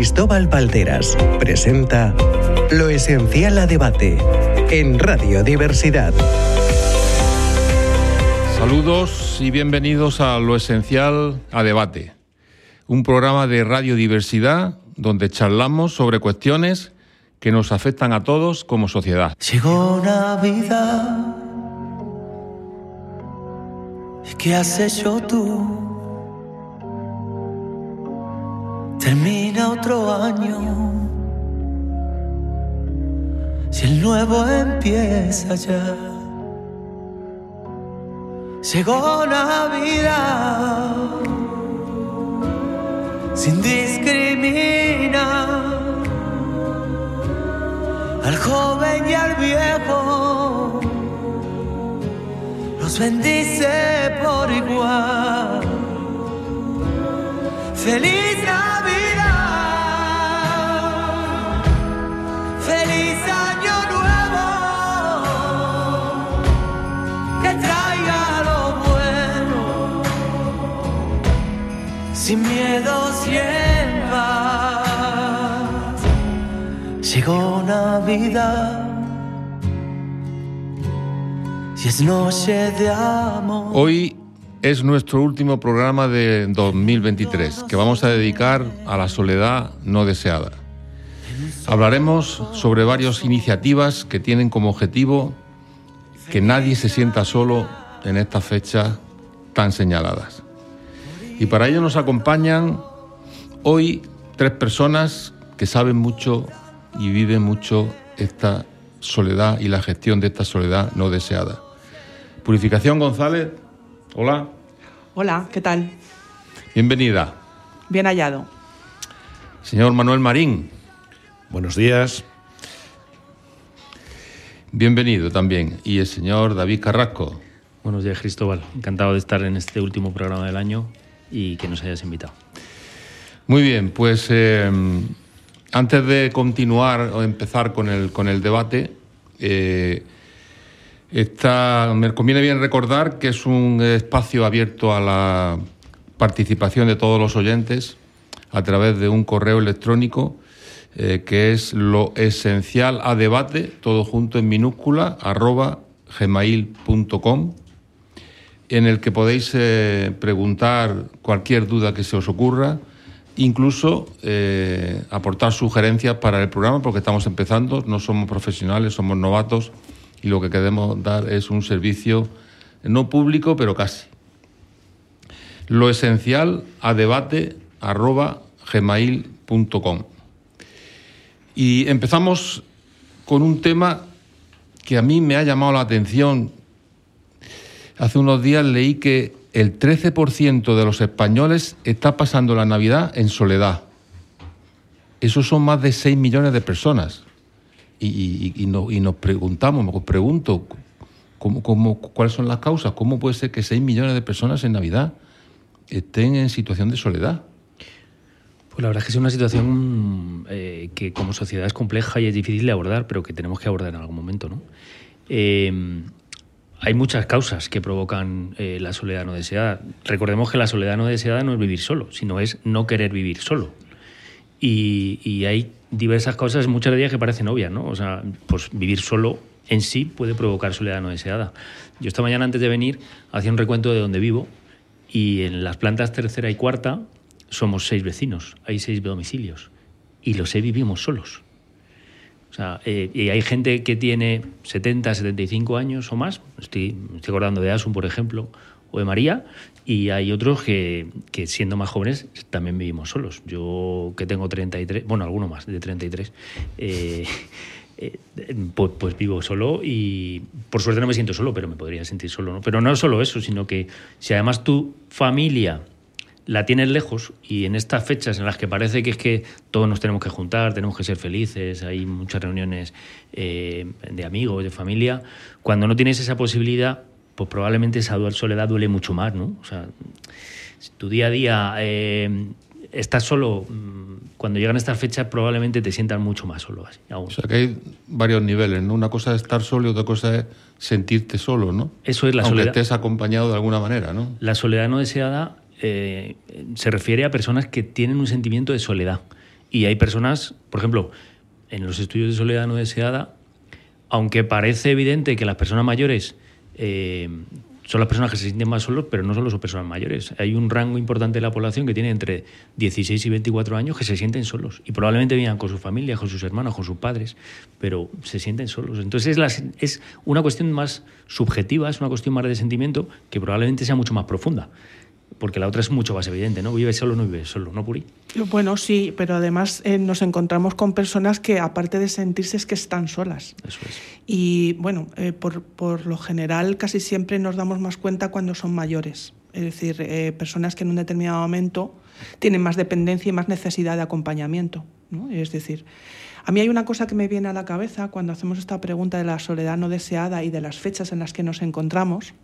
Cristóbal Valderas presenta Lo Esencial a Debate en Radio Diversidad. Saludos y bienvenidos a Lo Esencial a Debate, un programa de radiodiversidad donde charlamos sobre cuestiones que nos afectan a todos como sociedad. Llegó Navidad. ¿Y qué has hecho tú? Termina otro año. Si el nuevo empieza ya. Llegó Navidad. Sin discriminar al joven y al viejo, los bendice por igual. Feliz Navidad, sin miedo siempre. Llegó Navidad. Es noche de amor. Hoy es nuestro último programa de 2023 que vamos a dedicar a la soledad no deseada. Hablaremos sobre varias iniciativas que tienen como objetivo que nadie se sienta solo en estas fechas tan señaladas. Y para ello nos acompañan hoy tres personas que saben mucho y viven mucho esta soledad y la gestión de esta soledad no deseada. Purificación González, hola. Hola, ¿qué tal? Bienvenida. Bien hallado. Señor Manuel Marín. Buenos días. Bienvenido también. Y el señor David Carrasco. Buenos días, Cristóbal. Encantado de estar en este último programa del año y que nos hayas invitado. Muy bien, pues eh, antes de continuar o empezar con el, con el debate, eh, está, me conviene bien recordar que es un espacio abierto a la participación de todos los oyentes a través de un correo electrónico eh, que es lo esencial a debate, todo junto en minúscula, arroba gmail.com, en el que podéis eh, preguntar cualquier duda que se os ocurra, incluso eh, aportar sugerencias para el programa, porque estamos empezando, no somos profesionales, somos novatos y lo que queremos dar es un servicio no público, pero casi. Lo esencial a debate arroba gmail.com. Y empezamos con un tema que a mí me ha llamado la atención. Hace unos días leí que el 13% de los españoles está pasando la Navidad en soledad. Esos son más de 6 millones de personas. Y, y, y, no, y nos preguntamos, me pregunto, ¿cómo, cómo, cuáles son las causas? ¿Cómo puede ser que 6 millones de personas en Navidad estén en situación de soledad? Pues la verdad es que es una situación eh, que como sociedad es compleja y es difícil de abordar, pero que tenemos que abordar en algún momento. ¿no? Eh, hay muchas causas que provocan eh, la soledad no deseada. Recordemos que la soledad no deseada no es vivir solo, sino es no querer vivir solo. Y, hay diversas causas, muchas de ellas que parecen obvias, ¿no? O sea, pues vivir solo en sí puede provocar soledad no deseada. Yo esta mañana antes de venir hacía un recuento de donde vivo y en las plantas tercera y cuarta somos seis vecinos, hay seis domicilios y los seis vivimos solos. O sea, eh, y hay gente que tiene 70, 75 años o más, estoy, estoy acordando de Asun, por ejemplo, o de María, y hay otros que, siendo más jóvenes también vivimos solos. Yo que tengo 33, bueno, alguno más de 33, eh, eh, pues, pues, vivo solo y por suerte no me siento solo, pero me podría sentir solo. ¿no? Pero no solo eso, sino que si además tu familia la tienes lejos y en estas fechas en las que parece que es que todos nos tenemos que juntar, tenemos que ser felices, hay muchas reuniones eh, de amigos, de familia, cuando no tienes esa posibilidad, pues probablemente esa soledad duele mucho más, ¿no? O sea, si tu día a día eh, estás solo, cuando llegan estas fechas probablemente te sientas mucho más solo. Así, aún. O sea que hay varios niveles, ¿no? Una cosa es estar solo y otra cosa es sentirte solo, ¿no? Eso es la Aunque soledad. estés acompañado de alguna manera, ¿no? La soledad no deseada se refiere a personas que tienen un sentimiento de soledad Y hay personas, por ejemplo, en los estudios de soledad no deseada, aunque parece evidente que las personas mayores eh, son las personas que se sienten más solos, pero no solo son personas mayores. Hay un rango importante de la población que tiene entre 16 y 24 años que se sienten solos y probablemente vivan con su familia, con sus hermanos, con sus padres, pero se sienten solos. Entonces es, es una cuestión más subjetiva, es una cuestión más de sentimiento que probablemente sea mucho más profunda porque la otra es mucho más evidente, ¿no? Vive solo, no vive solo, ¿no, Puri? Bueno, sí, pero además eh, nos encontramos con personas que, aparte de sentirse, es que están solas. Eso es. Y bueno, eh, por, por, lo general casi siempre nos damos más cuenta cuando son mayores. Es decir, eh, personas que en un determinado momento tienen más dependencia y más necesidad de acompañamiento. ¿no? Es decir, a mí hay una cosa que me viene a la cabeza cuando hacemos esta pregunta de la soledad no deseada y de las fechas en las que nos encontramos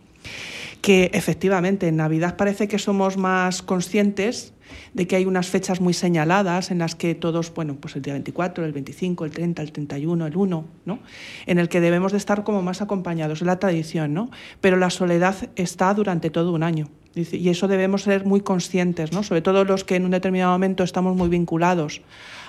que efectivamente en Navidad parece que somos más conscientes de que hay unas fechas muy señaladas en las que todos, bueno, pues el día 24, el 25, el 30, el 31, el 1, ¿no? En el que debemos de estar como más acompañados, es la tradición, ¿no? Pero la soledad está durante todo un año. Y eso debemos ser muy conscientes, ¿no? Sobre todo los que en un determinado momento estamos muy vinculados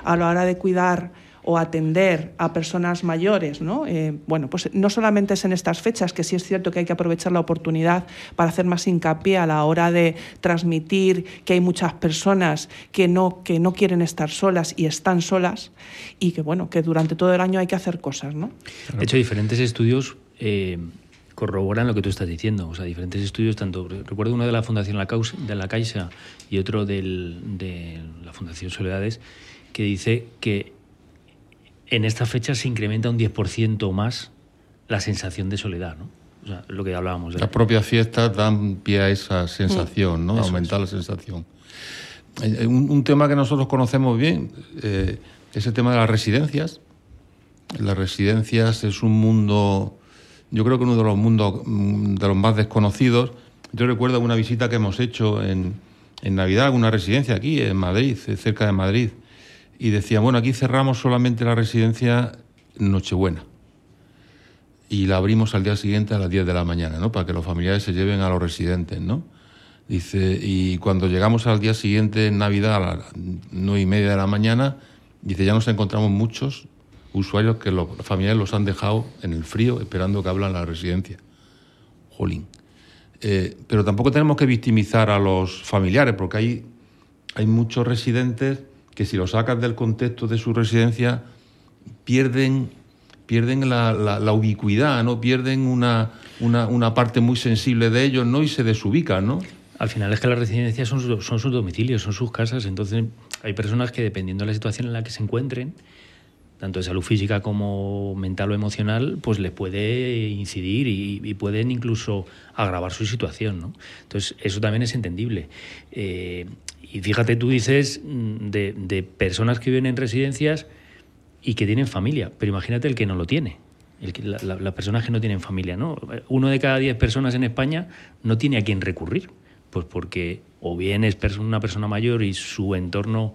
a la hora de cuidar o atender a personas mayores, ¿no? Eh, bueno, pues no solamente es en estas fechas, que sí es cierto que hay que aprovechar la oportunidad para hacer más hincapié a la hora de transmitir que hay muchas personas que no, que no quieren estar solas y están solas, y que bueno, que durante todo el año hay que hacer cosas, ¿no? De hecho, diferentes estudios eh, corroboran lo que tú estás diciendo. O sea, diferentes estudios, tanto recuerdo uno de la Fundación La Causa, de la Caixa y otro del, de la Fundación Soledades, que dice que en esta fecha se incrementa un 10% más la sensación de soledad, ¿no? O sea, lo que hablábamos. Las propias fiestas dan pie a esa sensación, ¿no? Aumentar la sensación. Eh, un, un, tema que nosotros conocemos bien eh, es el tema de las residencias. Las residencias es un mundo, yo creo que uno de los mundos mm, de los más desconocidos. Yo recuerdo una visita que hemos hecho en, en Navidad a una residencia aquí, en Madrid, cerca de Madrid y decían, bueno, aquí cerramos solamente la residencia Nochebuena y la abrimos al día siguiente a las 10 de la mañana, ¿no? Para que los familiares se lleven a los residentes, ¿no? Dice, y cuando llegamos al día siguiente, en Navidad, a las 9 y media de la mañana, dice, ya nos encontramos muchos usuarios que los familiares los han dejado en el frío esperando que hablan la residencia. Jolín. Eh, pero tampoco tenemos que victimizar a los familiares, porque hay, hay muchos residentes que si lo sacas del contexto de su residencia, pierden, pierden la, la, ubicuidad, ¿no? Pierden una, una, una, parte muy sensible de ellos, ¿no? Y se desubican, ¿no? Al final es que las residencias son, son sus domicilios, son sus casas, entonces hay personas que dependiendo de la situación en la que se encuentren, tanto de salud física como mental o emocional, pues les puede incidir y, pueden incluso agravar su situación. ¿no? Entonces, eso también es entendible. Eh, y fíjate, tú dices mm, de, personas que viven en residencias y que tienen familia, pero imagínate el que no lo tiene. El que, la, la, las personas que no tienen familia, ¿no? Uno de cada diez personas en España no tiene a quién recurrir, pues porque o bien es una persona mayor y su entorno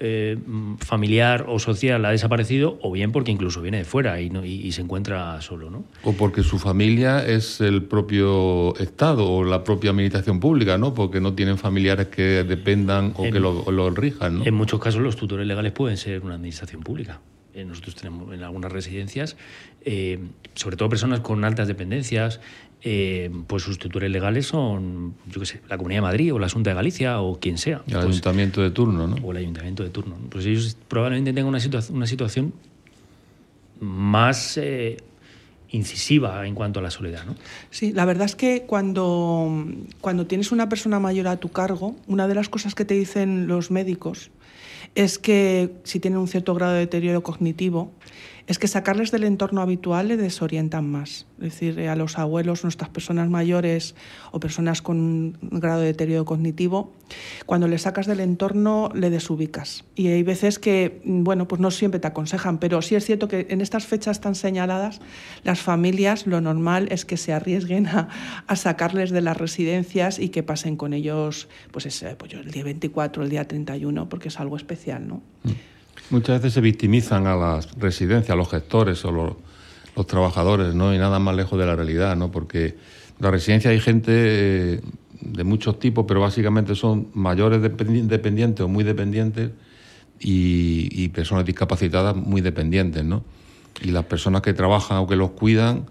eh, familiar o social ha desaparecido, o bien porque incluso viene de fuera y, no, y, y, se encuentra solo. ¿no? O porque su familia es el propio Estado o la propia administración pública, ¿no? porque no tienen familiares que dependan o en, que lo, lo, rijan. ¿no? En muchos casos los tutores legales pueden ser una administración pública. Eh, nosotros tenemos en algunas residencias, eh, sobre todo personas con altas dependencias, eh, pues sus tutores legales son, yo qué sé, la Comunidad de Madrid o la Asunta de Galicia o quien sea. El pues, ayuntamiento de turno, ¿no? O el ayuntamiento de turno. Pues ellos probablemente tengan una, situa una situación más eh, incisiva en cuanto a la soledad, ¿no? Sí, la verdad es que cuando, cuando tienes una persona mayor a tu cargo, una de las cosas que te dicen los médicos es que si tienen un cierto grado de deterioro cognitivo, es que sacarles del entorno habitual le desorientan más. Es decir, a los abuelos, nuestras personas mayores o personas con un grado de deterioro cognitivo, cuando le sacas del entorno le desubicas. Y hay veces que, bueno, pues no siempre te aconsejan, pero sí es cierto que en estas fechas tan señaladas, las familias lo normal es que se arriesguen a, a sacarles de las residencias y que pasen con ellos pues, ese, pues el día 24, el día 31, porque es algo especial, ¿no? Mm. Muchas veces se victimizan a las residencias, a los gestores o los, los, trabajadores, ¿no? Y nada más lejos de la realidad, ¿no? Porque en la residencia hay gente eh, de muchos tipos, pero básicamente son mayores dependientes o muy dependientes y, y personas discapacitadas muy dependientes, ¿no? Y las personas que trabajan o que los cuidan,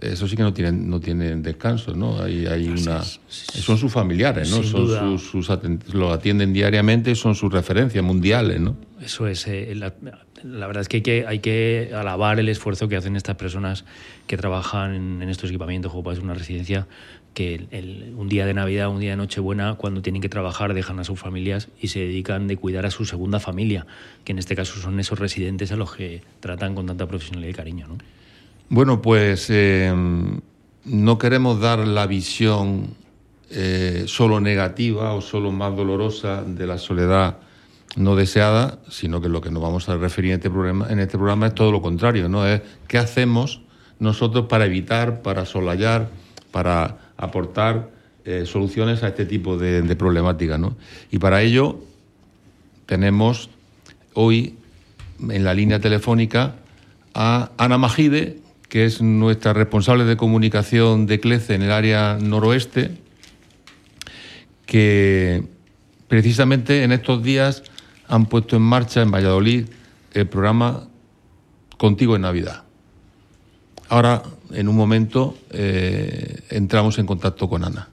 eso sí que no tienen no tienen descanso, ¿no? Hay, hay una son sus familiares, ¿no? Sin son duda. sus, sus los atienden diariamente, son sus referencias mundiales, ¿no? Eso es. eh, la, la verdad es que hay, que hay que alabar el esfuerzo que hacen estas personas que trabajan en, en estos equipamientos, como ser una residencia, que el- el- un día de Navidad, un día de Nochebuena, cuando tienen que trabajar, dejan a sus familias y se dedican de cuidar a su segunda familia, que en este caso son esos residentes a los que tratan con tanta profesionalidad y cariño. ¿no? Bueno, pues eh, no queremos dar la visión eh, solo negativa o solo más dolorosa de la soledad no deseada, sino que lo que nos vamos a referir en este programa, en este programa es todo lo contrario, ¿no? Es qué hacemos nosotros para evitar, para solayar, para aportar eh, soluciones a este tipo de, de problemáticas, ¿no? Y para ello tenemos hoy en la línea telefónica a Ana Majide, que es nuestra responsable de comunicación de CLECE en el área noroeste, que precisamente en estos días han puesto en marcha en Valladolid el programa Contigo en Navidad. Ahora, en un momento, eh, entramos en contacto con Ana.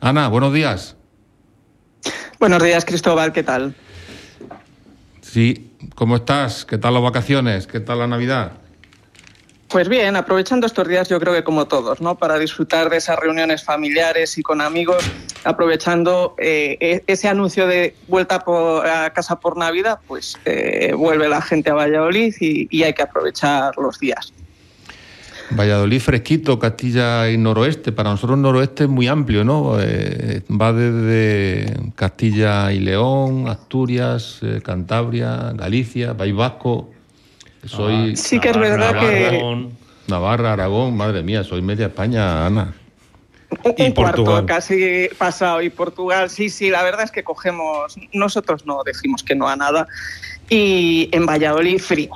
Ana, buenos días. Buenos días, Cristóbal, ¿qué tal? Sí, ¿cómo estás? ¿Qué tal las vacaciones? ¿Qué tal la Navidad? Pues bien, aprovechando estos días yo creo que como todos, ¿no? Para disfrutar de esas reuniones familiares y con amigos, aprovechando eh, e- ese anuncio de vuelta por- a casa por Navidad, pues eh, vuelve la gente a Valladolid y, hay que aprovechar los días. Valladolid fresquito, Castilla y noroeste. Para nosotros noroeste es muy amplio, ¿no? Eh, va desde Castilla y León, Asturias, eh, Cantabria, Galicia, País Vasco. Soy Sí que es Navarra, que- Aragón. Navarra, Aragón, madre mía, soy media España, Ana. Un, Y un cuarto Portugal. casi pasado y Portugal, sí, sí, la verdad es que cogemos, nosotros no decimos que no a nada y en Valladolid frío.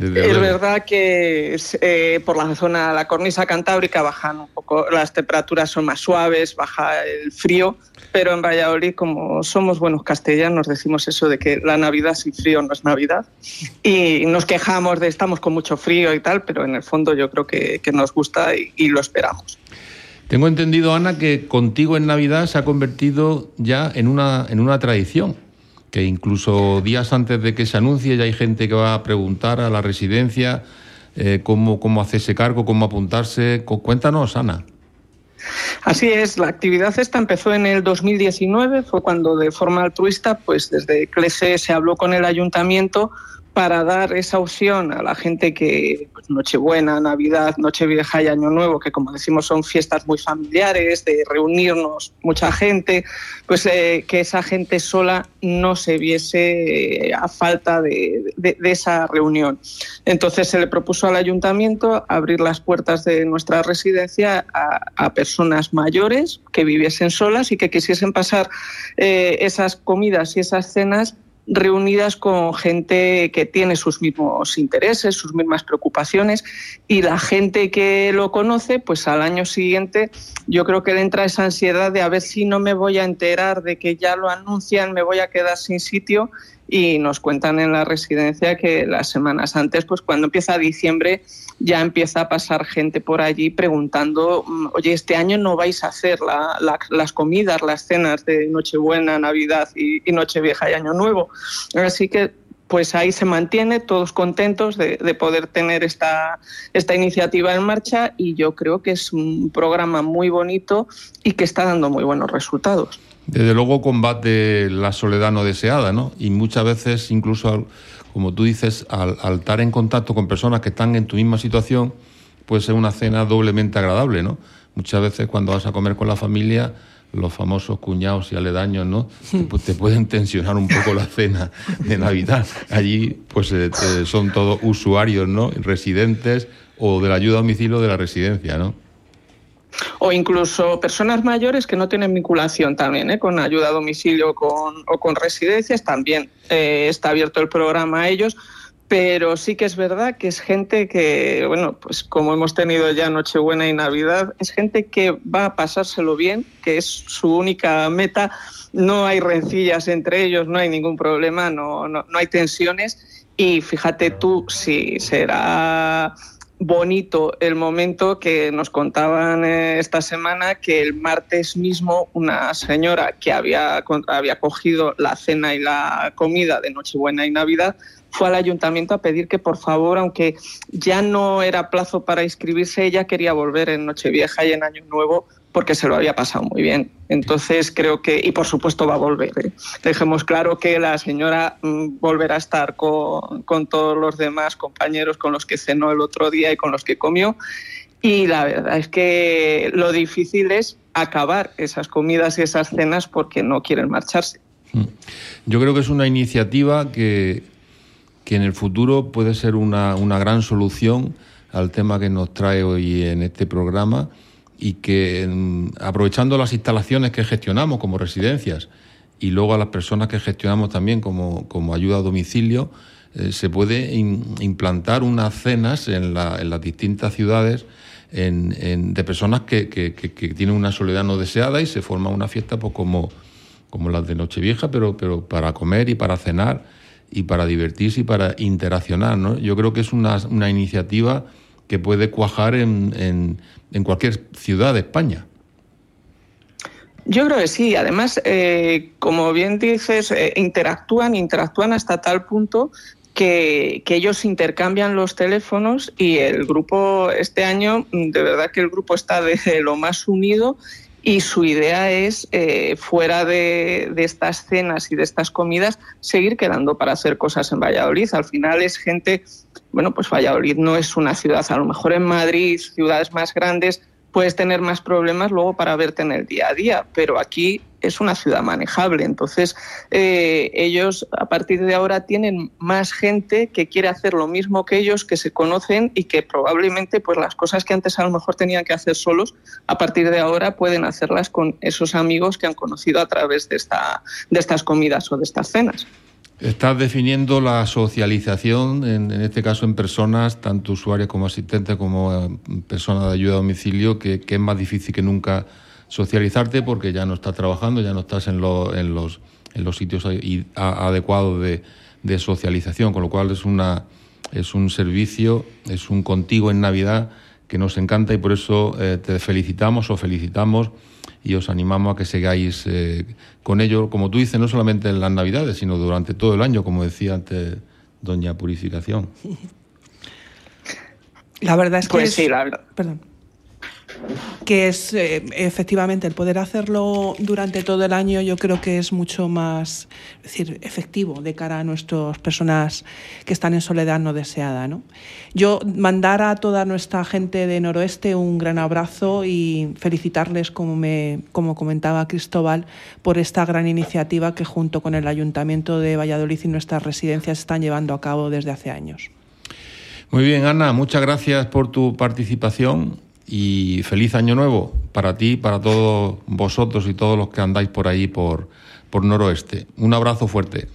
Desde Es luego. verdad que eh, por la zona, la cornisa cantábrica bajan un poco, las temperaturas son más suaves, baja el frío, pero en Valladolid, como somos buenos castellanos, decimos eso de que la Navidad sin frío no es Navidad. Y nos quejamos de estamos con mucho frío y tal, pero en el fondo yo creo que, que nos gusta y, y lo esperamos. Tengo entendido, Ana, que contigo en Navidad se ha convertido ya en una, en una tradición. Que incluso días antes de que se anuncie ya hay gente que va a preguntar a la residencia eh, cómo, cómo hacerse cargo, cómo apuntarse. Cu- Cuéntanos, Ana. Así es, la actividad esta empezó en el 2019, fue cuando de forma altruista, pues desde CLESE se habló con el ayuntamiento para dar esa opción a la gente que pues, Nochebuena, Navidad, Nochevieja y Año Nuevo, que como decimos son fiestas muy familiares, de reunirnos mucha gente, pues eh, que esa gente sola no se viese eh, a falta de, esa reunión. Entonces se le propuso al ayuntamiento abrir las puertas de nuestra residencia a, a personas mayores que viviesen solas y que quisiesen pasar eh, esas comidas y esas cenas reunidas con gente que tiene sus mismos intereses, sus mismas preocupaciones y la gente que lo conoce, pues al año siguiente yo creo que le entra esa ansiedad de a ver si no me voy a enterar de que ya lo anuncian, me voy a quedar sin sitio y nos cuentan en la residencia que las semanas antes, pues cuando empieza diciembre, ya empieza a pasar gente por allí preguntando, mm, oye, este año no vais a hacer la- la- las comidas, las cenas de Nochebuena, Navidad y, y Nochevieja y Año Nuevo. Así que pues ahí se mantiene, todos contentos de, de poder tener esta, esta iniciativa en marcha y yo creo que es un programa muy bonito y que está dando muy buenos resultados. Desde luego combate la soledad no deseada, ¿no? Y muchas veces, incluso, como tú dices, al, al estar en contacto con personas que están en tu misma situación, puede ser una cena doblemente agradable, ¿no? Muchas veces cuando vas a comer con la familia, los famosos cuñados y aledaños, ¿no? Te, pu- te pueden tensionar un poco la cena de Navidad. Allí, pues, eh, eh, son todos usuarios, ¿no? Residentes o de la ayuda a domicilio de la residencia, ¿no? O incluso personas mayores que no tienen vinculación también, ¿eh? con ayuda a domicilio con, o con residencias, también eh, está abierto el programa a ellos. Pero sí que es verdad que es gente que, bueno, pues como hemos tenido ya Nochebuena y Navidad, es gente que va a pasárselo bien, que es su única meta, no hay rencillas entre ellos, no hay ningún problema, no, no, no hay tensiones. Y fíjate tú si será bonito el momento que nos contaban eh, esta semana que el martes mismo una señora que había, había cogido la cena y la comida de Nochebuena y Navidad fue al ayuntamiento a pedir que por favor, aunque ya no era plazo para inscribirse, ella quería volver en Nochevieja y en Año Nuevo porque se lo había pasado muy bien. Entonces creo que, y por supuesto va a volver. ¿eh? Dejemos claro que la señora mm, volverá a estar con, con todos los demás compañeros con los que cenó el otro día y con los que comió. Y la verdad es que lo difícil es acabar esas comidas y esas cenas porque no quieren marcharse. Mm. Yo creo que es una iniciativa que, que en el futuro puede ser una, una gran solución al tema que nos trae hoy en este programa y que aprovechando las instalaciones que gestionamos como residencias y luego a las personas que gestionamos también como, como ayuda a domicilio, eh, se puede implantar unas cenas en, la, en las distintas ciudades en, de personas que, que, que, tienen una soledad no deseada y se forma una fiesta pues como, como las de Nochevieja, pero, pero para comer y para cenar y para divertirse y para interaccionar. ¿no? Yo creo que es una, una iniciativa que puede cuajar en, en, en, cualquier ciudad de España. Yo creo que sí. Además, eh, como bien dices, eh, interactúan, interactúan hasta tal punto que, que, ellos intercambian los teléfonos y el grupo, este año, de verdad que el grupo está de lo más unido y su idea es, eh, fuera de, de, estas cenas y de estas comidas, seguir quedando para hacer cosas en Valladolid. Al final es gente, bueno, pues Valladolid no es una ciudad, a lo mejor en Madrid, ciudades más grandes, puedes tener más problemas luego para verte en el día a día, pero aquí es una ciudad manejable. Entonces, eh, ellos a partir de ahora tienen más gente que quiere hacer lo mismo que ellos, que se conocen y que probablemente pues las cosas que antes a lo mejor tenían que hacer solos, a partir de ahora pueden hacerlas con esos amigos que han conocido a través de, esta, de estas comidas o de estas cenas. Estás definiendo la socialización, en, en, este caso en personas, tanto usuarias como asistentes, como eh, personas de ayuda a domicilio, que, es más difícil que nunca socializarte porque ya no estás trabajando, ya no estás en, lo, en, los, en los sitios adecuados de, de, socialización, con lo cual es, una, es un servicio, es un contigo en Navidad que nos encanta y por eso eh, te felicitamos o felicitamos y os animamos a que sigáis eh, con ello, como tú dices, no solamente en las Navidades, sino durante todo el año, como decía antes doña Purificación. La verdad es que... Pues es... sí, la verdad. Perdón que es eh, efectivamente el poder hacerlo durante todo el año yo creo que es mucho más decir, efectivo de cara a nuestras personas que están en soledad no deseada. ¿no? Yo mandar a toda nuestra gente de Noroeste un gran abrazo y felicitarles, como, me, como comentaba Cristóbal, por esta gran iniciativa que junto con el Ayuntamiento de Valladolid y nuestras residencias están llevando a cabo desde hace años. Muy bien, Ana, muchas gracias por tu participación y feliz año nuevo para ti, para todos vosotros y todos los que andáis por ahí por, por Noroeste. Un abrazo fuerte.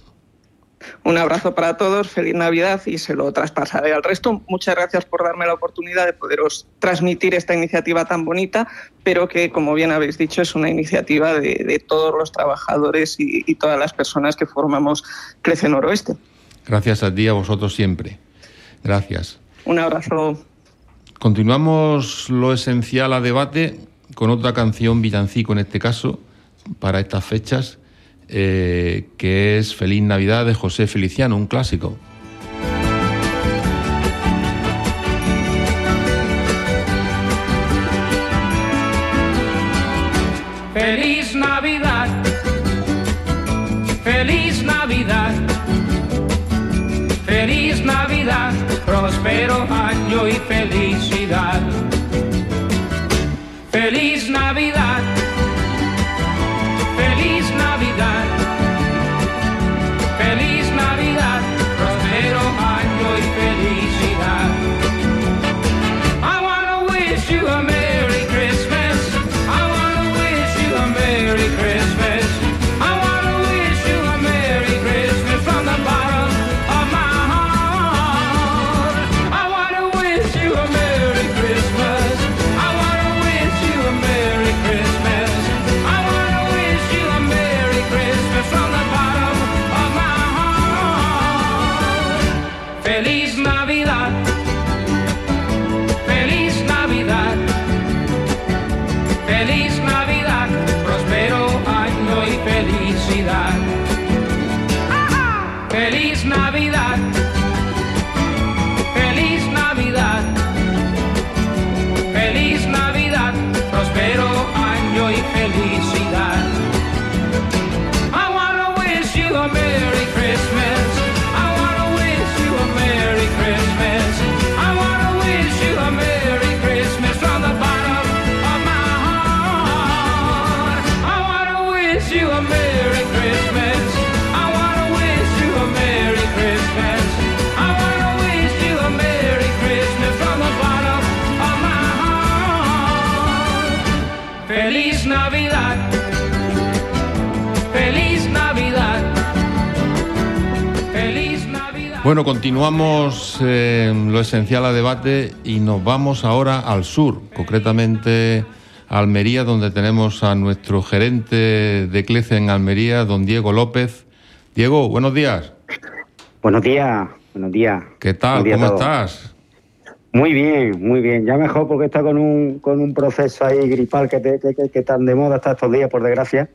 Un abrazo para todos, feliz Navidad y se lo traspasaré al resto. Muchas gracias por darme la oportunidad de poderos transmitir esta iniciativa tan bonita, pero que, como bien habéis dicho, es una iniciativa de, de todos los trabajadores y, y, todas las personas que formamos Crece Noroeste. Gracias a ti, a vosotros siempre. Gracias. Un abrazo. Continuamos lo esencial a debate con otra canción, villancico en este caso, para estas fechas, eh, que es Feliz Navidad de José Feliciano, un clásico. Feliz Navidad. Bueno, continuamos eh, lo esencial a debate y nos vamos ahora al sur, concretamente a Almería, donde tenemos a nuestro gerente de CLECE en Almería, don Diego López. Diego, buenos días. Buenos días, buenos días. ¿Qué tal? Días ¿Cómo estás? Muy bien, muy bien. Ya mejor porque está con un, con un proceso ahí gripal que, te- que, que, que tan de moda hasta estos días, por desgracia.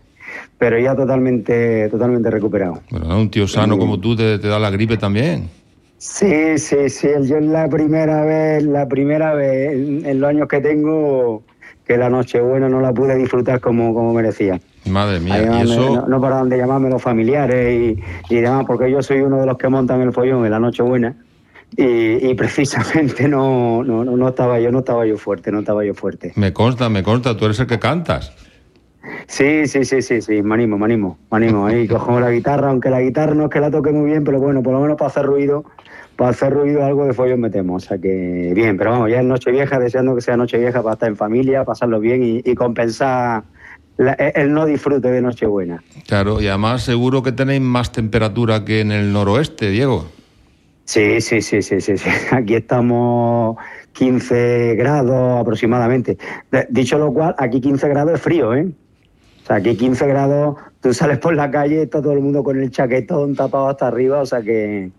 Pero ya totalmente, totalmente recuperado. Bueno, un tío sano como tú te, te da la gripe también. Sí, sí, sí. Yo es la primera vez, la primera vez en, en los años que tengo que la Nochebuena no la pude disfrutar como, como merecía. Madre mía, y me- eso... no, no paraban de llamarme los familiares y, y demás, porque yo soy uno de los que montan el follón en la Nochebuena. Y, y precisamente no, no, no, no estaba yo, no estaba yo fuerte, no estaba yo fuerte. Me consta, me consta, tú eres el que cantas. Sí, sí, sí, sí, sí, me animo, me animo, me animo. Ahí cojo la guitarra, aunque la guitarra no es que la toque muy bien, pero bueno, por lo menos para hacer ruido, para hacer ruido algo de follón metemos. O sea que bien, pero vamos, ya es Nochevieja, deseando que sea Nochevieja para estar en familia, pasarlo bien y, y compensar la- el no disfrute de Nochebuena. Claro, y además seguro que tenéis más temperatura que en el noroeste, Diego. Sí, sí, sí, sí, sí, sí. Aquí estamos 15 grados aproximadamente. De- Dicho lo cual, aquí 15 grados es frío, ¿eh? Sea, aquí 15 grados, tú sales por la calle, está todo el mundo con el chaquetón tapado hasta arriba, o sea que,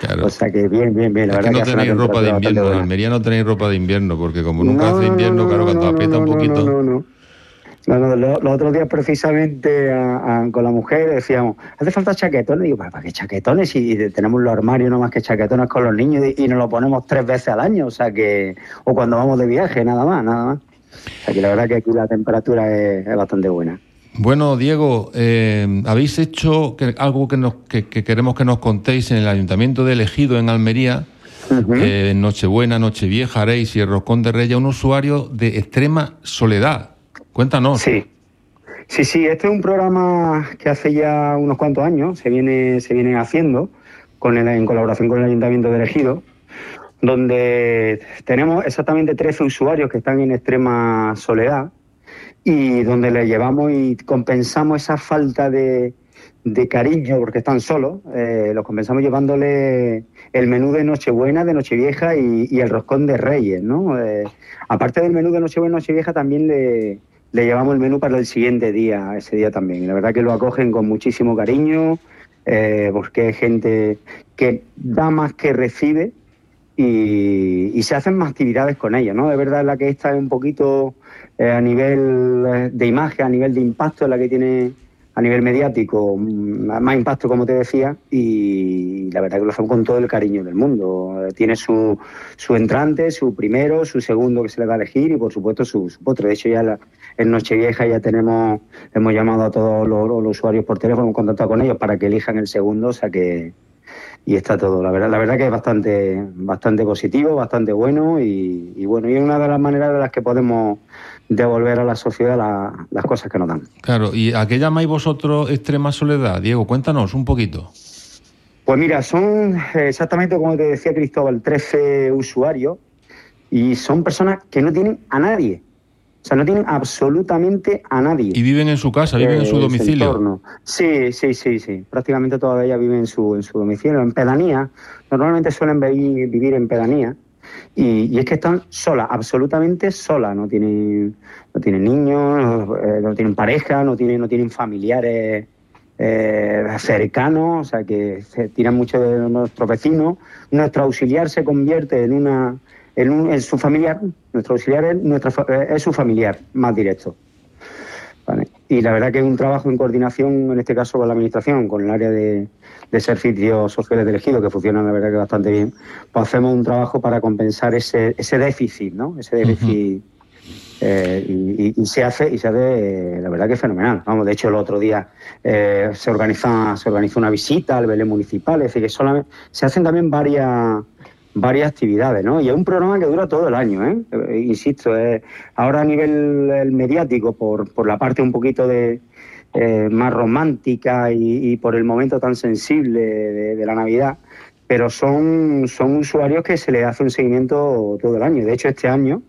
Claro. o sea que bien, bien, bien. La es que no una tenéis ropa de invierno, en. Almería no tenéis ropa de invierno, porque como nunca No, hace no, invierno, no, claro, cuando no, aprieta un poquito. No, no, no. No, no, lo- los otros días precisamente a- a- con la mujer decíamos, hace falta chaquetones. Y digo, ¿para qué chaquetones? Si tenemos los armarios no más que chaquetones con los niños y, y nos lo ponemos tres veces al año, o sea que, o cuando vamos de viaje, nada más, nada más. O sea que la verdad que aquí la temperatura es, es bastante buena. Bueno, Diego, eh, habéis hecho que- algo que, nos, que, que queremos que nos contéis en el Ayuntamiento de Elegido, en Almería. Eh, en Nochebuena, Nochevieja, haréis y el Roscón de Reyes, un usuario de extrema soledad. Cuéntanos. Sí. Sí, sí, este es un programa que hace ya unos cuantos años se viene, se viene haciendo con el- en colaboración con el Ayuntamiento de Elegido, donde tenemos exactamente 13 usuarios que están en extrema soledad y donde les llevamos y compensamos esa falta de, de cariño porque están solos, eh, los compensamos llevándole el menú de Nochebuena, de Nochevieja y, y el roscón de Reyes, ¿no? Eh, aparte del menú de Nochebuena Nochevieja también le, le llevamos el menú para el siguiente día, ese día también. Y la verdad que lo acogen con muchísimo cariño, eh, porque es gente que da más que recibe y, y se hacen más actividades con ellos, ¿no? De verdad la que esta es un poquito eh, a nivel eh, de imagen, a nivel de impacto, la que tiene a nivel mediático mm, más impacto, como te decía, y la verdad que lo hacen con todo el cariño del mundo. Tiene su, su entrante, su primero, su segundo que se le va a elegir y por supuesto su, su postre. De hecho ya la- en Nochevieja ya tenemos, hemos llamado a todos los, los usuarios por teléfono, hemos contactado con ellos para que elijan el segundo, o sea que y está todo. La verdad, la verdad que es bastante, bastante positivo, bastante bueno y, y bueno, y es una de las maneras de las que podemos devolver a la sociedad la- las cosas que nos dan. Claro, ¿y a qué llamáis vosotros extrema soledad? Diego, cuéntanos un poquito. Pues mira, son exactamente como te decía Cristóbal, 13 usuarios y son personas que no tienen a nadie. O sea, no tienen absolutamente a nadie. Y viven en su casa, viven en su Eh, domicilio. entorno. Sí, sí, sí, sí. Prácticamente todas ellas viven en su, en su domicilio, en pedanía. Normalmente suelen vi- vivir en pedanía. Y, y es que están solas, absolutamente solas. No tienen, no tienen niños, eh, no tienen pareja, no tienen, no tienen familiares eh, cercanos. O sea que se tiran mucho de nuestros vecinos. Nuestro auxiliar se convierte en una en, un- en su familiar. Nuestro auxiliar es, nuestra, eh, es su familiar más directo. Vale. y la verdad que es un trabajo en coordinación, en este caso con la Administración, con el área de, de servicios sociales de elegido, que funciona la verdad que bastante bien, pues hacemos un trabajo para compensar ese, ese déficit, ¿no? Ese déficit. eh, y, se hace, y se hace, eh, la verdad que fenomenal. Vamos, de hecho, el otro día eh, se organiza, se organizó una visita al Belén Municipal, es decir, que solamente se hacen también varias varias actividades, ¿no? Y es un programa que dura todo el año, ¿eh? Eh, insisto, eh, ahora a nivel eh, mediático, por, por la parte un poquito de eh, más romántica y, y por el momento tan sensible de, la Navidad, pero son, son usuarios que se les hace un seguimiento todo el año. De hecho, este año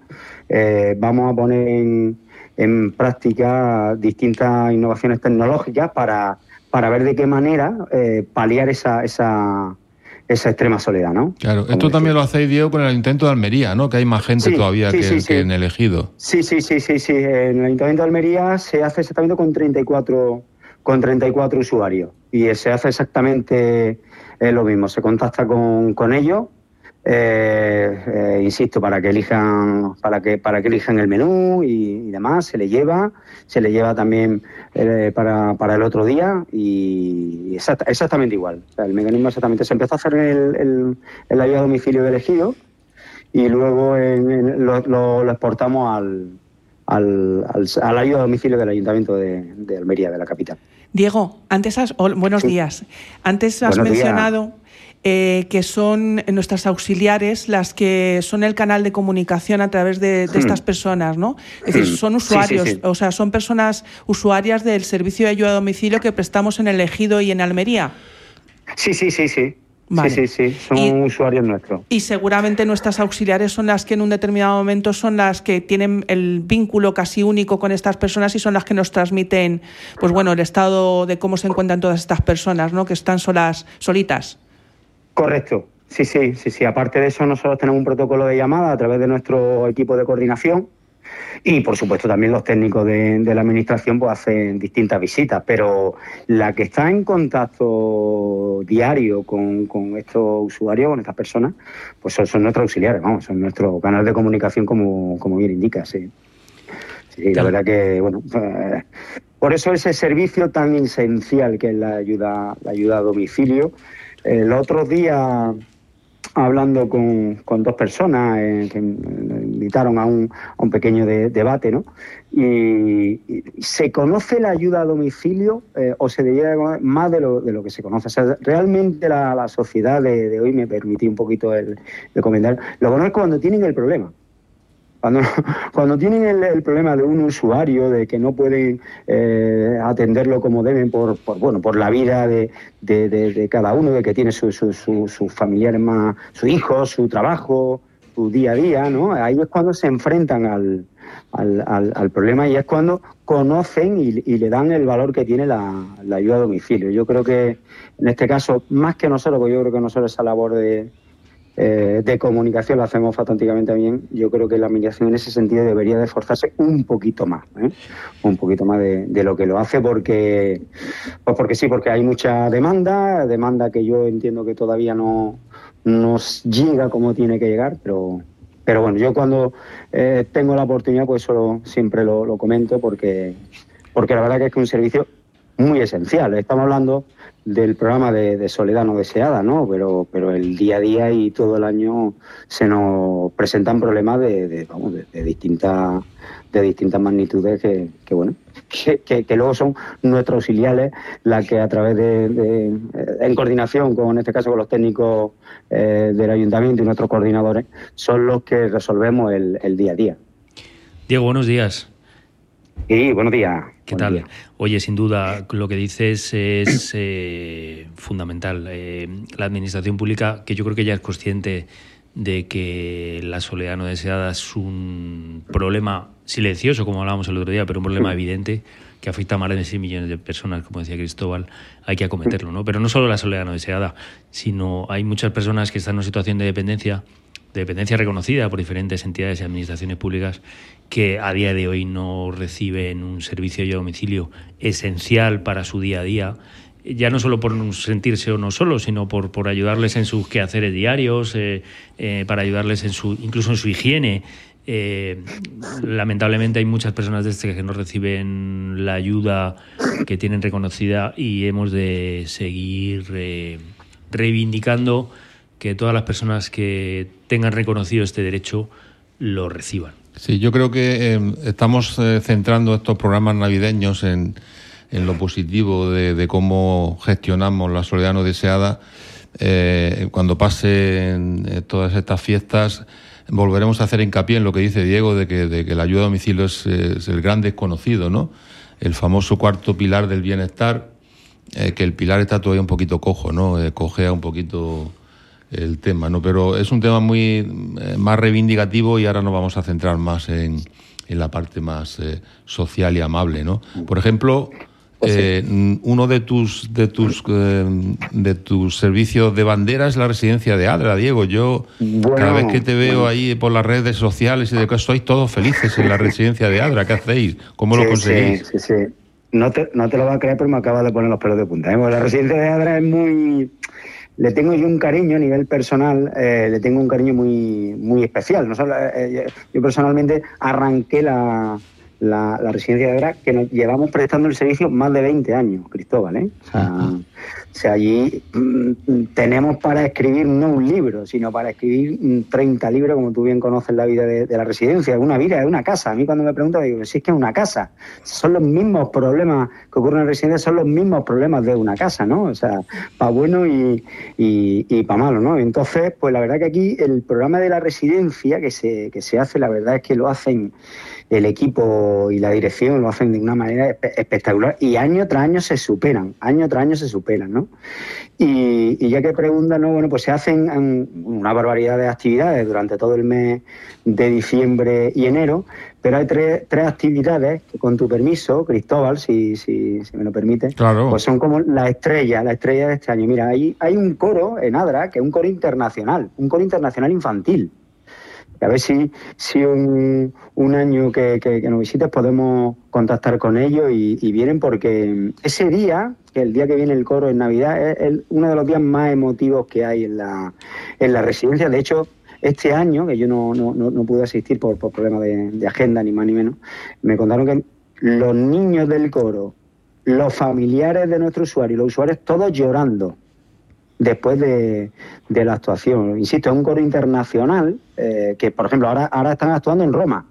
vamos a poner en, en práctica distintas innovaciones tecnológicas para, para ver de qué manera paliar esa, esa, esa extrema soledad, ¿no? Claro, esto también lo hacéis, Diego, con el Ayuntamiento de Almería, ¿no? Que hay más gente Sí, todavía sí, que, sí, que sí. en el ejido. Sí, sí, sí, sí, sí. En el Ayuntamiento de Almería se hace exactamente con 34, con 34 usuarios. Y se hace exactamente eh, lo mismo. Se contacta con, con ellos, eh, eh, insisto, para que elijan, para que, para que elijan el menú y, y demás. Se le lleva, se le lleva también eh, para, para el otro día y exacta- exactamente igual. O sea, el mecanismo exactamente. Se empezó a hacer el, el, el ayuda a domicilio de elegido y luego en- en- lo, lo- lo exportamos al, al, al, al ayuda a domicilio del Ayuntamiento de, de Almería, de la capital. Diego, antes has, buenos Sí. días. Antes has Buenos días. Eh, que son nuestras auxiliares las que son el canal de comunicación a través de, de Hmm. estas personas, ¿no? Es decir, Hmm. son Sí, sí, usuarios, sí. o sea, son personas usuarias del servicio de ayuda a domicilio que prestamos en el Ejido y en Almería. Sí, sí, sí, sí. Vale. Sí, sí, sí. Son Y- usuarios nuestros. Y seguramente nuestras auxiliares son las que en un determinado momento son las que tienen el vínculo casi único con estas personas y son las que nos transmiten, pues bueno, el estado de cómo se encuentran todas estas personas, ¿no? Que están solas, solitas. Correcto. Sí, sí, sí, sí. Aparte de eso, nosotros tenemos un protocolo de llamada a través de nuestro equipo de coordinación y, por supuesto, también los técnicos de, de la administración pues hacen distintas visitas. Pero la que está en contacto diario con, con estos usuarios, con estas personas, pues son, son nuestros auxiliares, vamos, son nuestro canal de comunicación, como, como bien indica, sí. Sí, la verdad que, bueno, eh, por eso ese servicio tan esencial que es la ayuda, la ayuda a domicilio. El otro día, hablando con, con dos personas eh, que me invitaron a un, a un pequeño de- debate, ¿no? Y, se conoce la ayuda a domicilio eh, o se debería de conocer más de lo, de lo que se conoce. O sea, realmente la, la sociedad de, de hoy, me permití un poquito el, el comentario, lo conozco cuando tienen el problema. Cuando, cuando tienen el, el problema de un usuario, de que no pueden eh, atenderlo como deben por, por, bueno, por la vida de, de- de- cada uno, de que tiene su- su- su- sus familiares más, sus hijos, su trabajo, su día a día, ¿no? Ahí es cuando se enfrentan al, al, al- al problema y es cuando conocen y, y le dan el valor que tiene la, la ayuda a domicilio. Yo creo que en este caso, más que nosotros, porque yo creo que nosotros esa labor de, eh, de comunicación la hacemos fantásticamente bien. Yo creo que la administración en ese sentido debería de esforzarse un poquito más, ¿eh? un poquito más de, lo que lo hace, porque, pues porque sí, porque hay mucha demanda, demanda que yo entiendo que todavía no nos llega como tiene que llegar, pero pero bueno, yo cuando eh, tengo la oportunidad, pues solo siempre lo, lo comento porque porque la verdad que es que es un servicio muy esencial. Estamos hablando del programa de, soledad no deseada, ¿no? Pero, pero el día a día y todo el año se nos presentan problemas de, de, vamos, de, distintas de distintas magnitudes que, bueno que, luego son nuestros auxiliares la que a través de, de- en coordinación con en este caso con los técnicos eh, del ayuntamiento y nuestros coordinadores son los que resolvemos el, el día a día. Diego, buenos días. Y buenos días. ¿Qué buenos tal? días. Oye, sin duda, lo que dices es eh, fundamental. Eh, la administración pública, que yo creo que ya es consciente de que la soledad no deseada es un problema silencioso, como hablábamos el otro día, pero un problema evidente que afecta a más de 6 millones de personas, como decía Cristóbal, hay que acometerlo, ¿no? Pero no solo la soledad no deseada, sino hay muchas personas que están en una situación de dependencia, de dependencia reconocida por diferentes entidades y administraciones públicas, que a día de hoy no reciben un servicio de domicilio esencial para su día a día, ya no solo por sentirse o no solo, sino por, por ayudarles en sus quehaceres diarios, eh, eh, para ayudarles en su, incluso en su higiene, Eh, lamentablemente hay muchas personas de este que no reciben la ayuda que tienen reconocida y hemos de seguir reivindicando que todas las personas que tengan reconocido este derecho lo reciban. Sí, yo creo que eh, estamos eh, centrando estos programas navideños en, en lo positivo de, de cómo gestionamos la soledad no deseada. Eh, cuando pasen eh, todas estas fiestas, volveremos a hacer hincapié en lo que dice Diego de que, de que la ayuda a domicilio es, es el gran desconocido, ¿no? El famoso cuarto pilar del bienestar, eh, que el pilar está todavía un poquito cojo, ¿no? Eh, cojea un poquito el tema, ¿no? Pero es un tema muy eh, más reivindicativo y ahora nos vamos a centrar más en, en la parte más eh, social y amable, ¿no? Por ejemplo, eh, mm, uno de tus de tus eh, de tus servicios de bandera es la residencia de Adra, Diego. Yo cada vez que te veo ahí por las redes sociales y de que sois todos felices en la residencia de Adra, ¿qué hacéis? ¿Cómo lo conseguís? Sí, sí, sí. No te, no te lo vas a creer, pero me acabas de poner los pelos de punta. ¿eh? La residencia de Adra es muy... Le tengo yo un cariño a nivel personal, eh, le tengo un cariño muy, muy especial. No solo, eh, yo personalmente arranqué la, la, la residencia de Adra, que nos llevamos prestando el servicio más de 20 años, Cristóbal. ¿eh? O sea, o sea, allí mm, tenemos para escribir no un libro, sino para escribir mm, 30 libros, como tú bien conoces la vida de, de la residencia. Es una vida, es una casa. A mí cuando me preguntan, digo, si es que es una casa. Son los mismos problemas que ocurren en la residencia, son los mismos problemas de una casa, ¿no? O sea, para bueno y, y, y para malo, ¿no? Entonces, pues la verdad que aquí el programa de la residencia que se, que se hace, la verdad es que lo hacen el equipo y la dirección lo hacen de una manera espe- espectacular y año tras año se superan, año tras año se superan, ¿no? Y, y ya que preguntan, ¿no? Bueno, pues se hacen una barbaridad de actividades durante todo el mes de diciembre y enero, pero hay tres, tres actividades que con tu permiso, Cristóbal, si, si, si me lo permite, Claro. pues son como la estrella, la estrella de este año. Mira, hay, hay un coro en Adra, que es un coro internacional, un coro internacional infantil. A ver si, si un, un año que, que- nos visites podemos contactar con ellos y, y vienen porque ese día, que el día que viene el coro en Navidad, es uno de los días más emotivos que hay en la, en la residencia. De hecho, este año, que yo no, no, no- no pude asistir por, por problemas de, de agenda, ni más ni menos, me contaron que los niños del coro, los familiares de nuestro usuario, los usuarios, todos llorando después de, de la actuación. Insisto, es un coro internacional eh, que, por ejemplo, ahora, ahora están actuando en Roma.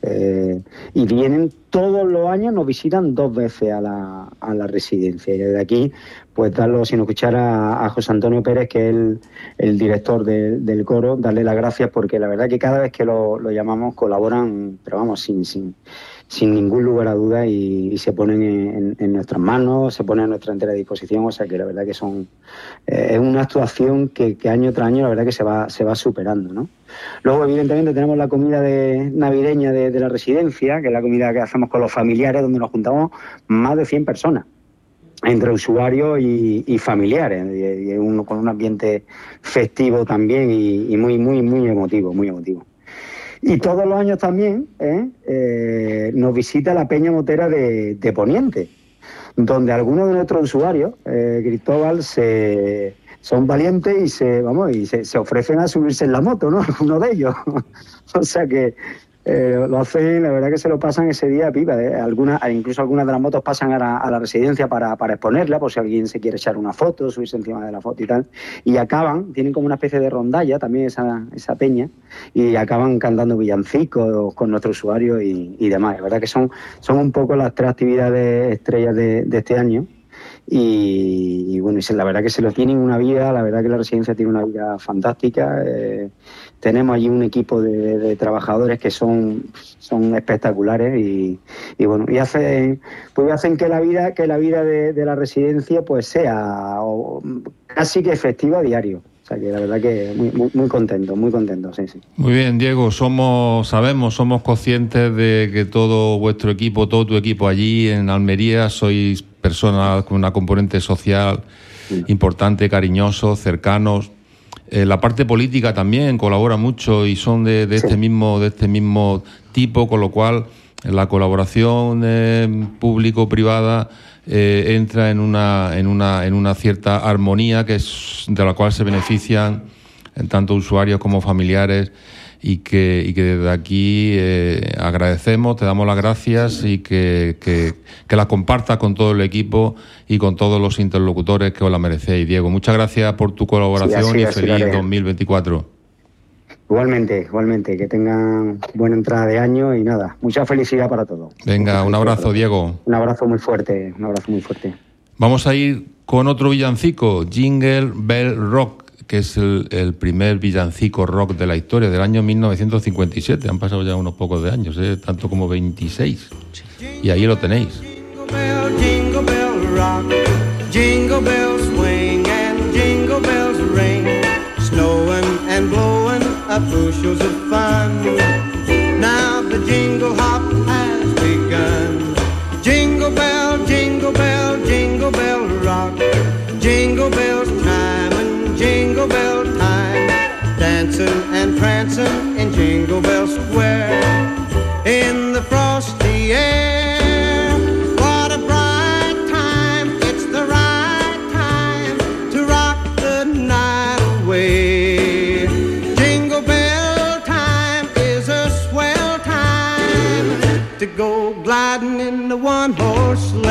Eh, y vienen todos los años, nos visitan dos veces a la, a la residencia. Y desde aquí, pues darlo, sin escuchar a, a José Antonio Pérez, que es el, el director de- del coro, darle las gracias porque la verdad que cada vez que lo, lo llamamos colaboran, pero vamos, sin, sin, sin ningún lugar a duda y, se ponen en, nuestras manos, se ponen a nuestra entera disposición, o sea que la verdad que son eh, es una actuación que, año tras año la verdad que se va, se va superando, ¿no? Luego, evidentemente, tenemos la comida de, navideña de, la residencia, que es la comida que hacemos con los familiares, donde nos juntamos más de 100 personas entre usuarios y, y familiares, y, y uno con un ambiente festivo también y, y muy, muy, muy emotivo, muy emotivo. Y todos los años también ¿eh? Eh, nos visita la Peña Motera de, de Poniente, donde algunos de nuestros usuarios, eh, Cristóbal, se, son valientes y se vamos y se, se ofrecen a subirse en la moto, ¿no? Algunos de ellos. o sea que eh, lo hacen, la verdad que se lo pasan ese día a pipa. ¿eh? Algunas, incluso algunas de las motos pasan a la, a la residencia para, exponerla, por si alguien se quiere echar una foto, subirse encima de la foto y tal. Y acaban, tienen como una especie de rondalla también esa, esa peña, y acaban cantando villancicos con nuestro usuario y, y demás. La verdad que son, son un poco las tres actividades estrellas de, este año. Y, y bueno, la verdad que se lo tienen una vida, la verdad que la residencia tiene una vida fantástica. eh, tenemos allí un equipo de, de trabajadores que son, son espectaculares y, y bueno, y hacen, pues hacen que la vida, que la vida de, de la residencia pues sea o, casi que efectiva a diario. O sea que la verdad que muy, muy, muy contento, muy contento, sí, sí. Muy bien, Diego, somos, sabemos, somos conscientes de que todo vuestro equipo, todo tu equipo allí en Almería, sois personas con una componente social importante, cariñosos, cercanos. Eh, la parte política también colabora mucho y son de, de este mismo, de este mismo tipo, con lo cual eh, la colaboración eh, público-privada eh, entra en una, en una, en una cierta armonía que es de la cual se benefician tanto usuarios como familiares y que, y que desde aquí eh, agradecemos, te damos las gracias y que, que, que la compartas con todo el equipo y con todos los interlocutores que os la merecéis. Diego, muchas gracias por tu colaboración Sí, así- y así feliz haré. 2024. Igualmente, igualmente, que tengan buena entrada de año y nada, mucha felicidad para todos. Venga, un abrazo, Diego. Un abrazo muy fuerte, un abrazo muy fuerte. Vamos a ir con otro villancico, Jingle Bell Rock, que es el, primer villancico rock de la historia del año 1957. Han pasado ya unos pocos de años, ¿eh? tanto como 26. Y ahí lo tenéis. bell, jingle bell in Jingle Bell Square in the frosty air. What a bright time! It's the right time to rock the night away. Jingle bell time is a swell time to go gliding in the one horse sleigh.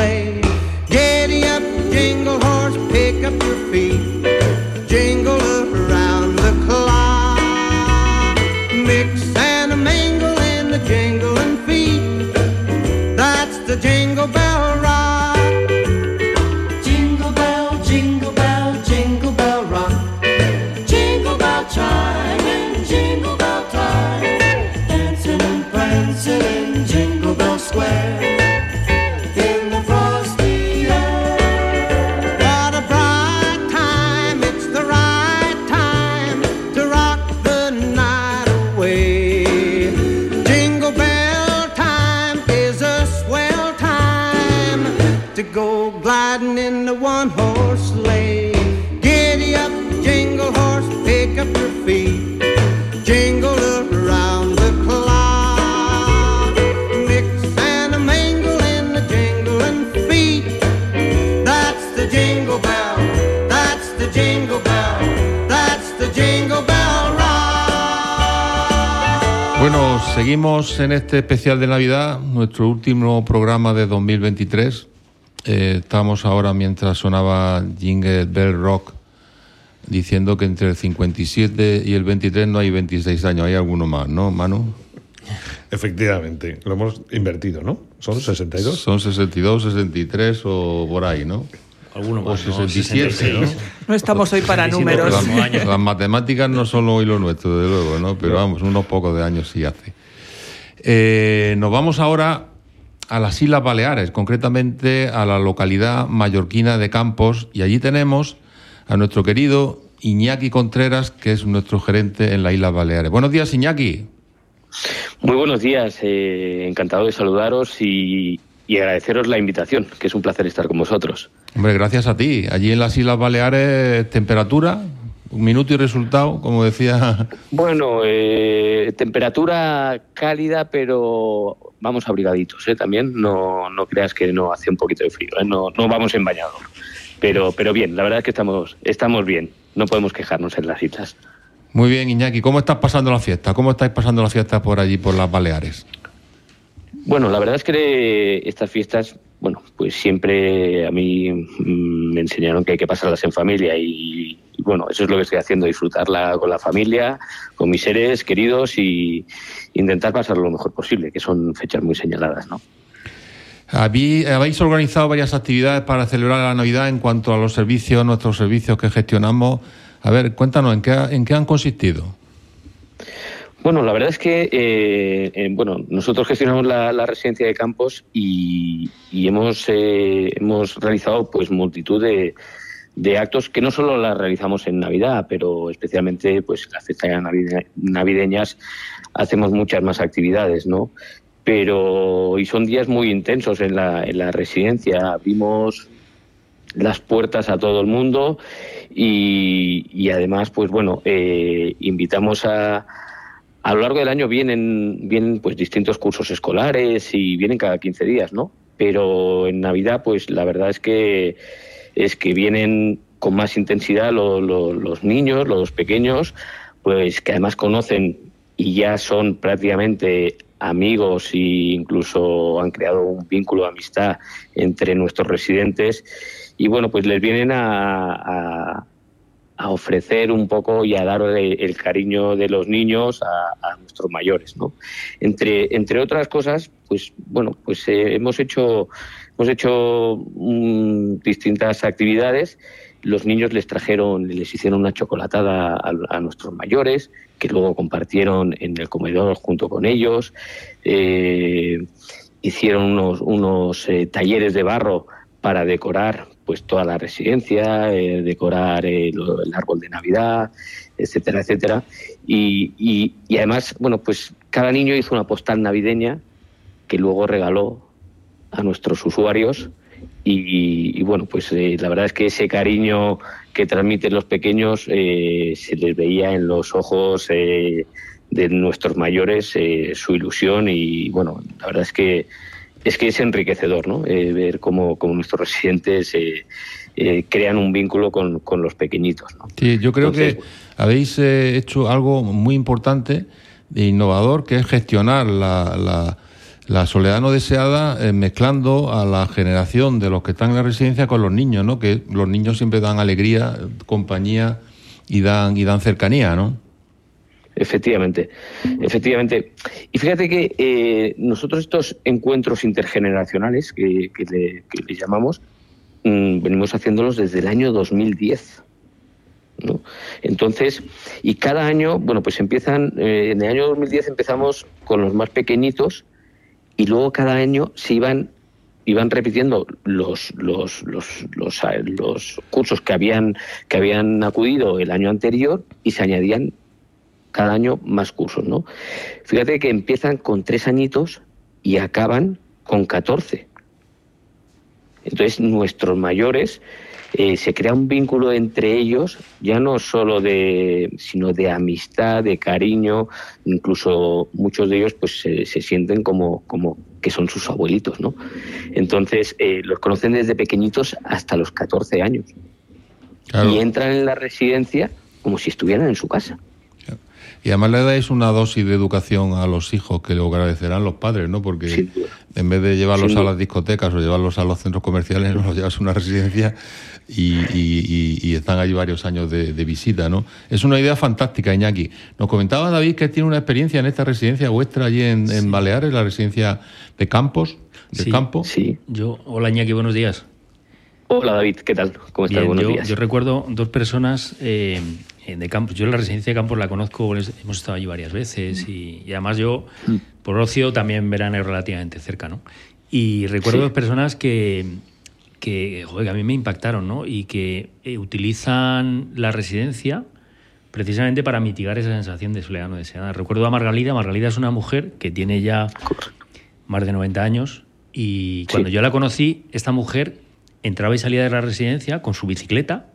Seguimos en este especial de Navidad, nuestro último programa de 2023. Eh, estamos ahora, mientras sonaba Jingle Bell Rock, diciendo que entre el 57 y el 23 no hay 26 años, hay alguno más, ¿no, Manu? Efectivamente, lo hemos invertido, ¿no? Son 62. Son 62, 63 o por ahí, ¿no? Alguno O más, ¿no? 67, 66. No estamos hoy para 67 números. Las, las matemáticas no son hoy lo nuestro, desde luego, ¿no? Pero vamos, unos pocos de años sí hace. Eh, nos vamos ahora a las Islas Baleares, concretamente a la localidad mallorquina de Campos, y allí tenemos a nuestro querido Iñaki Contreras, que es nuestro gerente en las Islas Baleares. Buenos días, Iñaki. Muy buenos días, eh, encantado de saludaros y, y agradeceros la invitación, que es un placer estar con vosotros. Hombre, gracias a ti. Allí en las Islas Baleares, temperatura, un minuto y resultado, como decía. Bueno, eh, temperatura cálida, pero vamos abrigaditos, ¿eh? También no, no creas que no hace un poquito de frío, ¿eh? no, no vamos en bañador. Pero, pero bien, la verdad es que estamos, estamos bien, no podemos quejarnos en las islas. Muy bien, Iñaki. ¿Cómo estás pasando la fiesta? ¿Cómo estáis pasando la fiesta por allí, por las Baleares? Bueno, la verdad es que estas fiestas, bueno, pues siempre a mí mm, me enseñaron que hay que pasarlas en familia y, y, bueno, eso es lo que estoy haciendo, disfrutarla con la familia, con mis seres queridos y intentar pasarlo lo mejor posible, que son fechas muy señaladas, ¿no? Habéis organizado varias actividades para celebrar la Navidad en cuanto a los servicios, nuestros servicios que gestionamos. A ver, cuéntanos, ¿en qué, en qué han consistido? Bueno, la verdad es que eh, eh, bueno, nosotros gestionamos la, la residencia de campos y, y hemos, eh, hemos realizado pues multitud de, de actos que no solo las realizamos en Navidad, pero especialmente pues las fiestas navide- navideñas hacemos muchas más actividades, ¿no? Pero y son días muy intensos en la, en la residencia. Abrimos las puertas a todo el mundo y, y además, pues bueno, eh, invitamos a a lo largo del año vienen, vienen pues distintos cursos escolares y vienen cada 15 días, ¿no? Pero en Navidad, pues la verdad es que es que vienen con más intensidad lo- lo- los niños, los pequeños, pues que además conocen y ya son prácticamente amigos e incluso han creado un vínculo de amistad entre nuestros residentes y bueno, pues les vienen a, a- ofrecer un poco y a dar el, cariño de los niños a, a nuestros mayores, ¿no? Entre, entre otras cosas, pues bueno, pues eh, hemos hecho hemos hecho mm, distintas actividades. Los niños les trajeron, les hicieron una chocolatada a, a nuestros mayores, que luego compartieron en el comedor junto con ellos. Eh, hicieron unos, unos eh, talleres de barro para decorar pues toda la residencia, eh, decorar lo- el árbol de Navidad, etcétera, etcétera. Y, y- y además, bueno, pues cada niño hizo una postal navideña que luego regaló a nuestros usuarios y, y, bueno, pues eh, la verdad es que ese cariño que transmiten los pequeños eh, se les veía en los ojos eh, de nuestros mayores eh, su ilusión y bueno, la verdad es que es que es enriquecedor, ¿no? Eh, ver cómo, cómo nuestros residentes eh, crean un vínculo con, con los pequeñitos, ¿no? Sí, yo creo Entonces, que habéis eh, hecho algo muy importante e innovador, que es gestionar la, la- la soledad no deseada eh, mezclando a la generación de los que están en la residencia con los niños, ¿no? Que los niños siempre dan alegría, compañía y dan y dan cercanía, ¿no? Efectivamente, efectivamente. Y fíjate que eh, nosotros estos encuentros intergeneracionales que, que le, llamamos, mm, venimos haciéndolos desde el año 2010. ¿no? Entonces, y cada año, bueno, pues empiezan, eh, en el año 2010 empezamos con los más pequeñitos y luego cada año se iban iban repitiendo los los, los, los, los cursos que habían que habían acudido el año anterior y se añadían cada año más cursos, ¿no? Fíjate que empiezan con tres añitos y acaban con 14. Entonces, nuestros mayores eh, se crea un vínculo entre ellos, ya no solo de, sino de amistad, de cariño, incluso muchos de ellos pues se, se sienten como, como que son sus abuelitos, ¿no? Entonces, eh, los conocen desde pequeñitos hasta los 14 años Claro. y entran en la residencia como si estuvieran en su casa. Y además le dais una dosis de educación a los hijos que lo agradecerán los padres, ¿no? Porque en vez de llevarlos a las discotecas o llevarlos a los centros comerciales, los llevas a una residencia y, y- y- y están allí varios años de, de visita, ¿no? Es una idea fantástica, Iñaki. Nos comentaba David que tiene una experiencia en esta residencia vuestra allí en, en Baleares, la residencia de Campos, del Sí. campo. Sí. Yo, hola Iñaki, buenos días. Hola David, ¿qué tal? ¿Cómo estás? Bien, Buenos yo, días. yo recuerdo dos personas eh, de Campos. Yo la residencia de Campos la conozco, pues, hemos estado allí varias veces y, y además yo, por ocio, también verano relativamente cerca, ¿no? Y recuerdo Sí. dos personas que, que, joder, que a mí me impactaron, ¿no? Y que eh, utilizan la residencia precisamente para mitigar esa sensación de soledad no deseada. Recuerdo a Margalida. Margalida es una mujer que tiene ya más de 90 años y cuando Sí. yo la conocí, esta mujer entraba y salía de la residencia con su bicicleta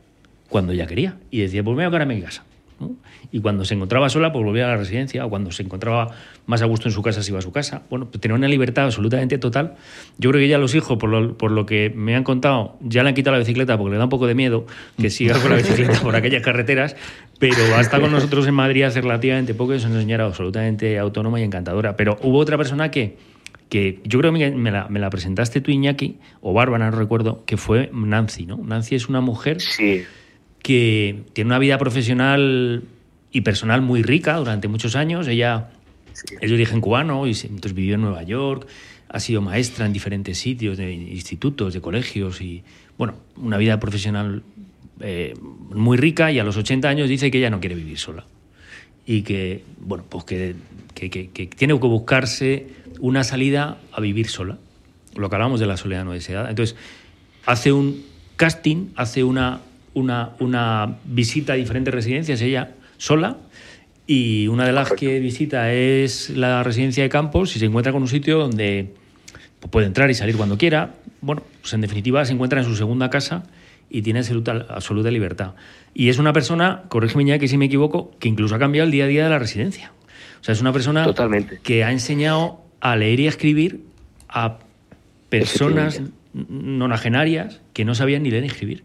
cuando ella quería y decía, pues me voy a quedar en mi casa. ¿no? Y cuando se encontraba sola, pues volvía a la residencia, o cuando se encontraba más a gusto en su casa, se iba a su casa. Bueno, pues tenía una libertad absolutamente total. Yo creo que ya los hijos, por lo, por lo que me han contado, ya le han quitado la bicicleta porque le da un poco de miedo que siga con la bicicleta por aquellas carreteras, pero hasta con nosotros en Madrid hace relativamente poco y es una señora absolutamente autónoma y encantadora. Pero hubo otra persona que, que yo creo que me la, me la presentaste tú, Iñaki, o Bárbara, no recuerdo, que fue Nancy, ¿no? Nancy es una mujer Sí, que tiene una vida profesional y personal muy rica durante muchos años. Ella es de origen cubano y entonces vivió en Nueva York, ha sido maestra en diferentes sitios, de institutos, de colegios y, bueno, una vida profesional eh, muy rica y a los 80 años dice que ella no quiere vivir sola y que, bueno, pues que, que- que- que tiene que buscarse una salida a vivir sola. Lo que hablamos de la soledad no deseada. Entonces, hace un casting, hace una, una, una visita a diferentes residencias, ella sola, y una de las que visita es la residencia de Campos y se encuentra con un sitio donde puede entrar y salir cuando quiera. Bueno, pues en definitiva se encuentra en su segunda casa y tiene absoluta, absoluta libertad. Y es una persona, corrígeme ya que si me equivoco, que incluso ha cambiado el día a día de la residencia. O sea, es una persona Totalmente. que ha enseñado a leer y a escribir a personas nonagenarias que no sabían ni leer ni escribir.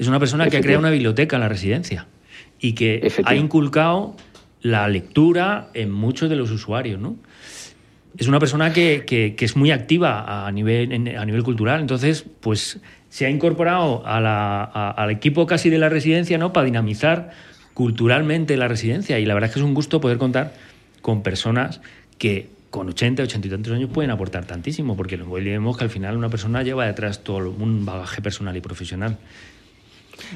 Es una persona que ha creado una biblioteca en la residencia y que ha inculcado la lectura en muchos de los usuarios, ¿no? Es una persona que, que- que es muy activa a nivel, en- a nivel cultural, entonces, pues se ha incorporado a la- a- al equipo casi de la residencia, ¿no? Para dinamizar culturalmente la residencia. Y la verdad es que es un gusto poder contar con personas que con 80, 80 y tantos años pueden aportar tantísimo, porque no olvidemos que al final una persona lleva detrás todo un bagaje personal y profesional.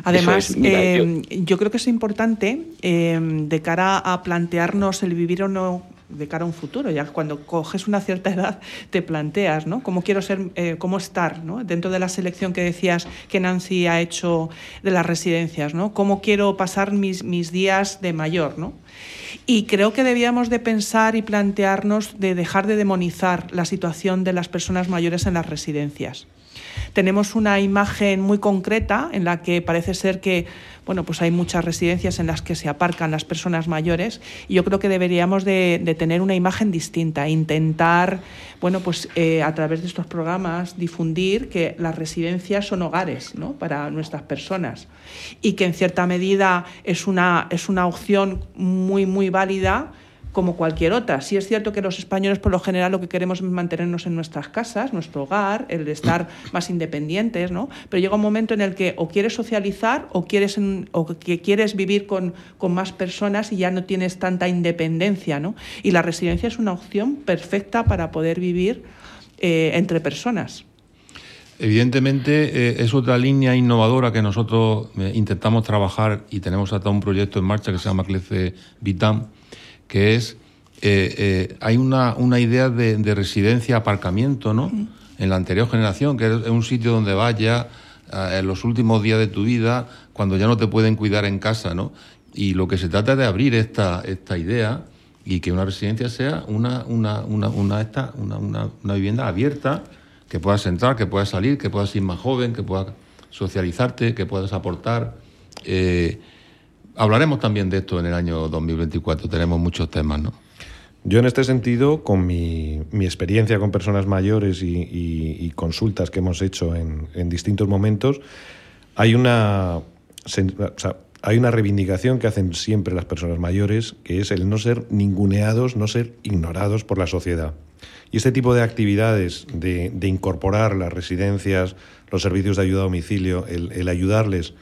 Además, Eso es, mira, eh, yo... creo que es importante eh, de cara a plantearnos el vivir o no de cara a un futuro. Ya cuando coges una cierta edad te planteas, ¿no? ¿Cómo quiero ser, eh, cómo estar, ¿no? Dentro de la selección que decías que Nancy ha hecho de las residencias, ¿no? ¿Cómo quiero pasar mis, mis días de mayor, ¿no? Y creo que debíamos de pensar y plantearnos de dejar de demonizar la situación de las personas mayores en las residencias. Tenemos una imagen muy concreta en la que parece ser que bueno, pues hay muchas residencias en las que se aparcan las personas mayores y yo creo que deberíamos de, tener una imagen distinta, intentar, bueno, pues eh, a través de estos programas difundir que las residencias son hogares ¿no? para nuestras personas y que en cierta medida es una, es una opción muy válida como cualquier otra. Sí es cierto que los españoles por lo general lo que queremos es mantenernos en nuestras casas, nuestro hogar, el de estar más independientes, ¿no? Pero llega un momento en el que o quieres socializar o quieres en- o que quieres vivir con, con más personas y ya no tienes tanta independencia, ¿no? Y la residencia es una opción perfecta para poder vivir eh, entre personas. Evidentemente eh, es otra línea innovadora que nosotros eh, intentamos trabajar y tenemos hasta un proyecto en marcha que se llama Clece Vitam, que es, eh, eh, hay una, una idea de, de residencia, aparcamiento, ¿no? En la anterior generación, que es un sitio donde vas ya eh, en los últimos días de tu vida, cuando ya no te pueden cuidar en casa, ¿no? Y lo que se trata de abrir esta, esta idea y que una residencia sea una, una, una, una, esta- una, una- una vivienda abierta, que puedas entrar, que puedas salir, que puedas ir más joven, que puedas socializarte, que puedas aportar. Eh, hablaremos también de esto en el año 2024, tenemos muchos temas, ¿no? Yo en este sentido, con mi, mi experiencia con personas mayores y, consultas que hemos hecho en, distintos momentos, hay una, hay una reivindicación que hacen siempre las personas mayores, que es el no ser ninguneados, no ser ignorados por la sociedad. Y este tipo de actividades de, incorporar las residencias, los servicios de ayuda a domicilio, el, ayudarles,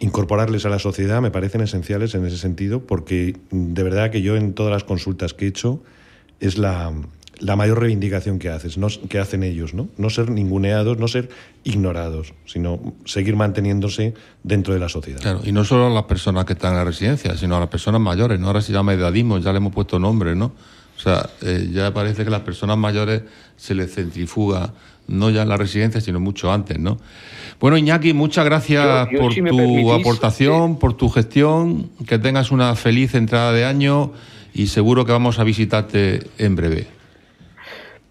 incorporarles a la sociedad, me parecen esenciales en ese sentido, porque de verdad que yo en todas las consultas que he hecho es la, la mayor reivindicación que, haces, no, que hacen ellos, ¿no? No ser ninguneados, no ser ignorados, sino seguir manteniéndose dentro de la sociedad. Claro, y no solo a las personas que están en la residencia, sino a las personas mayores, ¿no? Ahora se llama edadismo, ya le hemos puesto nombre, ¿no? O sea, eh, ya parece que las personas mayores se les centrifuga, no ya en la residencia, sino mucho antes, ¿no? Bueno, Iñaki, muchas gracias Yo- yo, por si tu permitís, aportación, por tu gestión, que tengas una feliz entrada de año y seguro que vamos a visitarte en breve.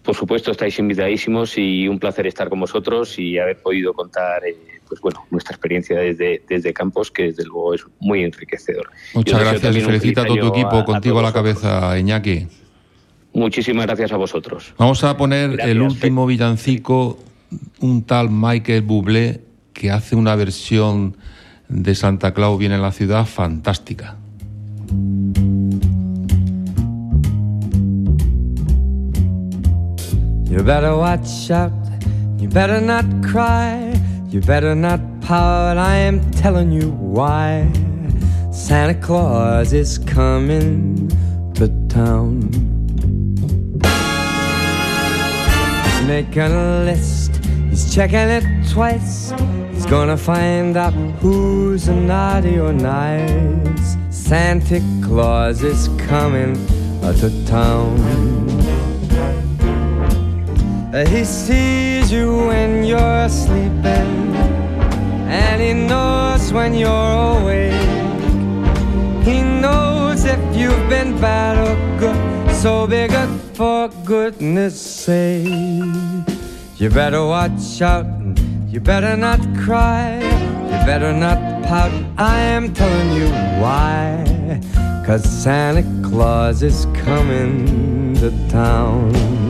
Por supuesto, estáis invitadísimos y un placer estar con vosotros y haber podido contar, eh, pues bueno, nuestra experiencia desde, desde Campos, que desde luego es muy enriquecedor. Muchas gracias y felicita a todo tu equipo, a contigo a la cabeza, Iñaki. Muchísimas gracias a vosotros. Vamos a poner Gracias, el último villancico, un tal Michael Bublé, que hace una versión de Santa Claus viene en la ciudad fantástica. You better watch out, you better not cry, you better not pout, I am telling you why. Santa Claus is coming to town. Making a list, he's checking it twice. He's gonna find out who's naughty or nice. Santa Claus is coming to town. He sees you when you're sleeping, and he knows when you're awake. He knows if you've been bad or so good for goodness sake. You better watch out, you better not cry, you better not pout. I am telling you why, cause Santa Claus is coming to town.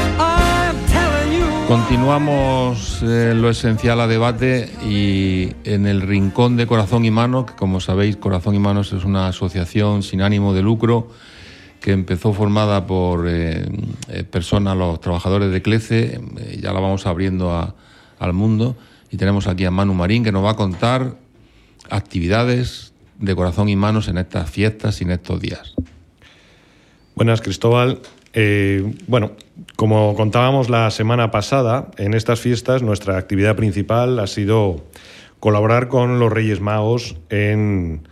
Continuamos eh, lo esencial a debate y en el rincón de Corazón y Mano, que como sabéis Corazón y Manos es una asociación sin ánimo de lucro que empezó formada por eh, eh, personas, los trabajadores de CLECE, ya la vamos abriendo a- al mundo y tenemos aquí a Manu Marín que nos va a contar actividades de Corazón y Manos en estas fiestas y en estos días. Buenas, Cristóbal. Eh, bueno, como contábamos la semana pasada, en estas fiestas nuestra actividad principal ha sido colaborar con los Reyes Magos en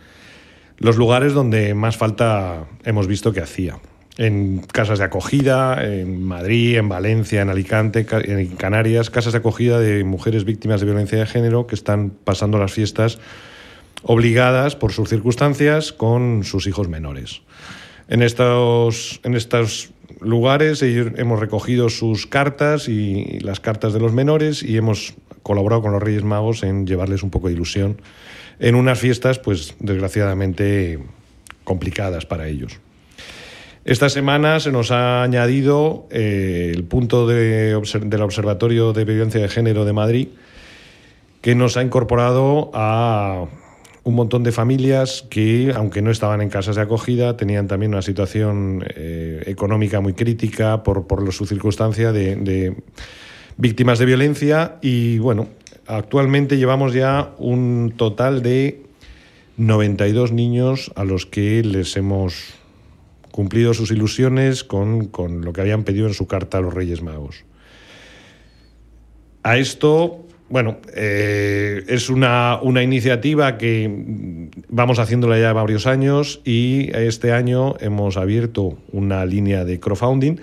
los lugares donde más falta hemos visto que hacía. En casas de acogida, en Madrid, en Valencia, en Alicante, ca- en Canarias, casas de acogida de mujeres víctimas de violencia de género que están pasando las fiestas obligadas por sus circunstancias con sus hijos menores. En estos, en estos lugares ellos- hemos recogido sus cartas y las cartas de los menores y hemos colaborado con los Reyes Magos en llevarles un poco de ilusión en unas fiestas, pues desgraciadamente complicadas para ellos. Esta semana se nos ha añadido eh, el punto de del Observatorio de Violencia de Género de Madrid, que nos ha incorporado a un montón de familias que, aunque no estaban en casas de acogida, tenían también una situación eh, económica muy crítica por, por su circunstancia de, de víctimas de violencia. Y bueno, actualmente llevamos ya un total de 92 niños a los que les hemos cumplido sus ilusiones con, con lo que habían pedido en su carta a los Reyes Magos. A esto, bueno, eh, es una, una iniciativa que vamos haciéndola ya varios años y este año hemos abierto una línea de crowdfunding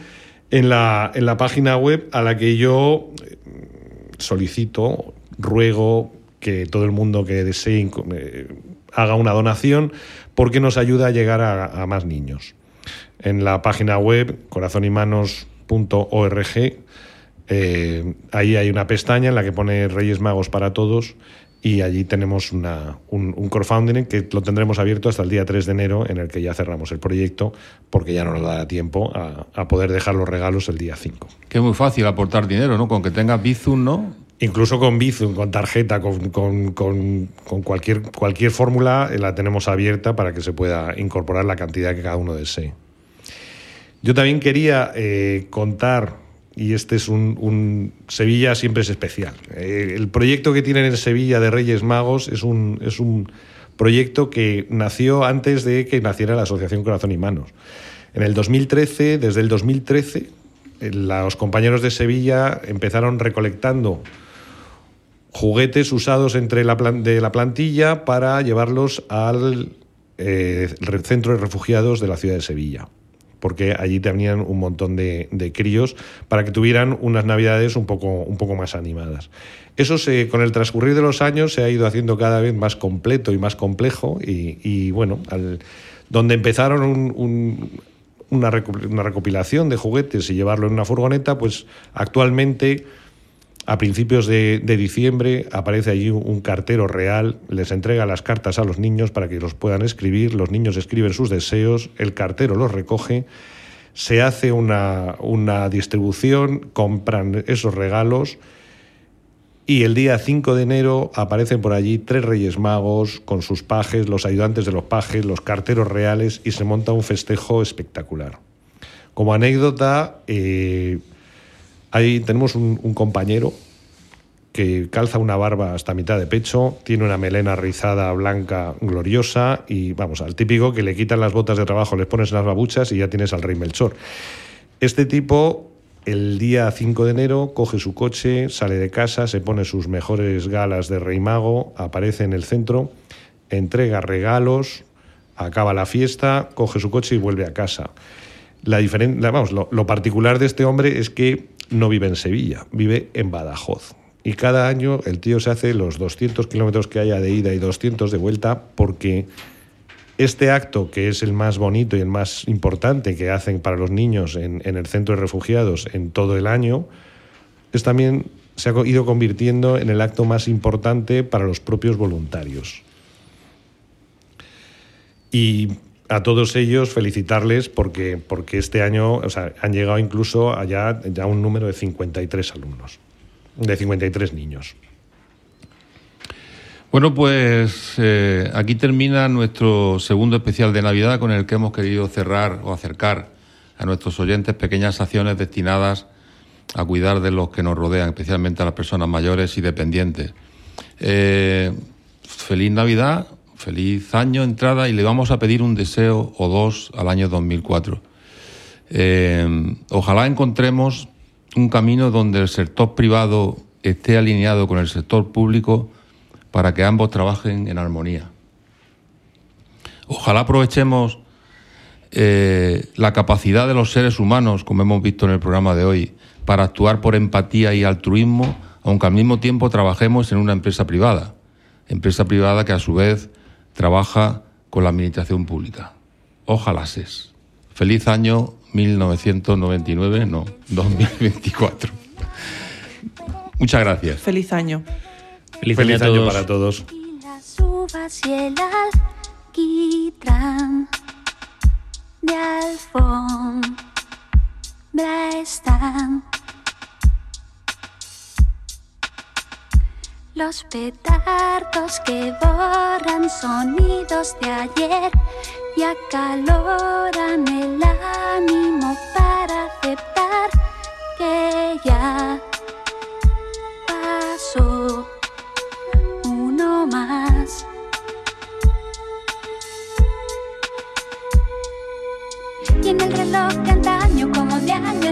en la, en la página web a la que yo eh, solicito, ruego que todo el mundo que desee eh, haga una donación porque nos ayuda a llegar a, a más niños. En la página web corazonymanos.org eh, ahí hay una pestaña en la que pone Reyes Magos para todos y allí tenemos una- un, un crowdfunding que lo tendremos abierto hasta el día 3 de enero en el que ya cerramos el proyecto porque ya no nos da tiempo a, a poder dejar los regalos el día 5. Que es muy fácil aportar dinero, ¿no? Con que tengas Bizum, ¿no? Incluso con Bizum, con tarjeta, con, con- con- con cualquier, cualquier fórmula eh, la tenemos abierta para que se pueda incorporar la cantidad que cada uno desee. Yo también quería eh, contar, y este es un, Sevilla siempre es especial. Eh, el proyecto que tienen en Sevilla de Reyes Magos es un, es un proyecto que nació antes de que naciera la Asociación Corazón y Manos. En el 2013, desde el 2013, eh, los compañeros de Sevilla empezaron recolectando juguetes usados entre la de la plantilla para llevarlos al eh, centro de refugiados de la ciudad de Sevilla. Porque allí tenían un montón de, de críos para que tuvieran unas navidades un poco, un poco más animadas. Eso se, con el transcurrir de los años se ha ido haciendo cada vez más completo y más complejo. Y, y, bueno, donde empezaron una recopilación de juguetes y llevarlo en una furgoneta, pues actualmente a principios de, diciembre aparece allí un, un cartero real, les entrega las cartas a los niños para que los puedan escribir, los niños escriben sus deseos, el cartero los recoge, se hace una, una distribución, compran esos regalos y el día 5 de enero aparecen por allí tres reyes magos con sus pajes, los ayudantes de los pajes, los carteros reales y se monta un festejo espectacular. Como anécdota, eh, ahí tenemos un, compañero que calza una barba hasta mitad de pecho, tiene una melena rizada blanca gloriosa y vamos, al típico que le quitan las botas de trabajo, les pones las babuchas y ya tienes al rey Melchor. Este tipo el día 5 de enero coge su coche, sale de casa, se pone sus mejores galas de rey mago, aparece en el centro, entrega regalos, acaba la fiesta, coge su coche y vuelve a casa. La vamos, lo, lo particular de este hombre es que no vive en Sevilla, vive en Badajoz. Y cada año el tío se hace los 200 kilómetros que haya de ida y 200 de vuelta porque este acto, que es el más bonito y el más importante que hacen para los niños en, en el centro de refugiados en todo el año, es también se ha ido convirtiendo en el acto más importante para los propios voluntarios. Y a todos ellos felicitarles porque, porque este año o sea, han llegado incluso allá ya un número de 53 alumnos, de 53 niños. Bueno, pues eh, aquí termina nuestro segundo especial de Navidad con el que hemos querido cerrar o acercar a nuestros oyentes pequeñas acciones destinadas a cuidar de los que nos rodean, especialmente a las personas mayores y dependientes. Eh, feliz Navidad, feliz año entrada y le vamos a pedir un deseo o dos al año 2004. Eh, ojalá encontremos un camino donde el sector privado esté alineado con el sector público para que ambos trabajen en armonía. Ojalá aprovechemos eh, la capacidad de los seres humanos, como hemos visto en el programa de hoy, para actuar por empatía y altruismo, aunque al mismo tiempo trabajemos en una empresa privada, empresa privada que a su vez trabaja con la administración pública. Ojalá ses. Feliz año 1999, no, 2024. Muchas gracias. Feliz año. Feliz, Feliz año a año todos. para todos. las uvas y el alquitrán de alfombra están. Los petardos que borran sonidos de ayer y acaloran el ánimo para aceptar que ya pasó uno más. Y en el reloj de antaño como de año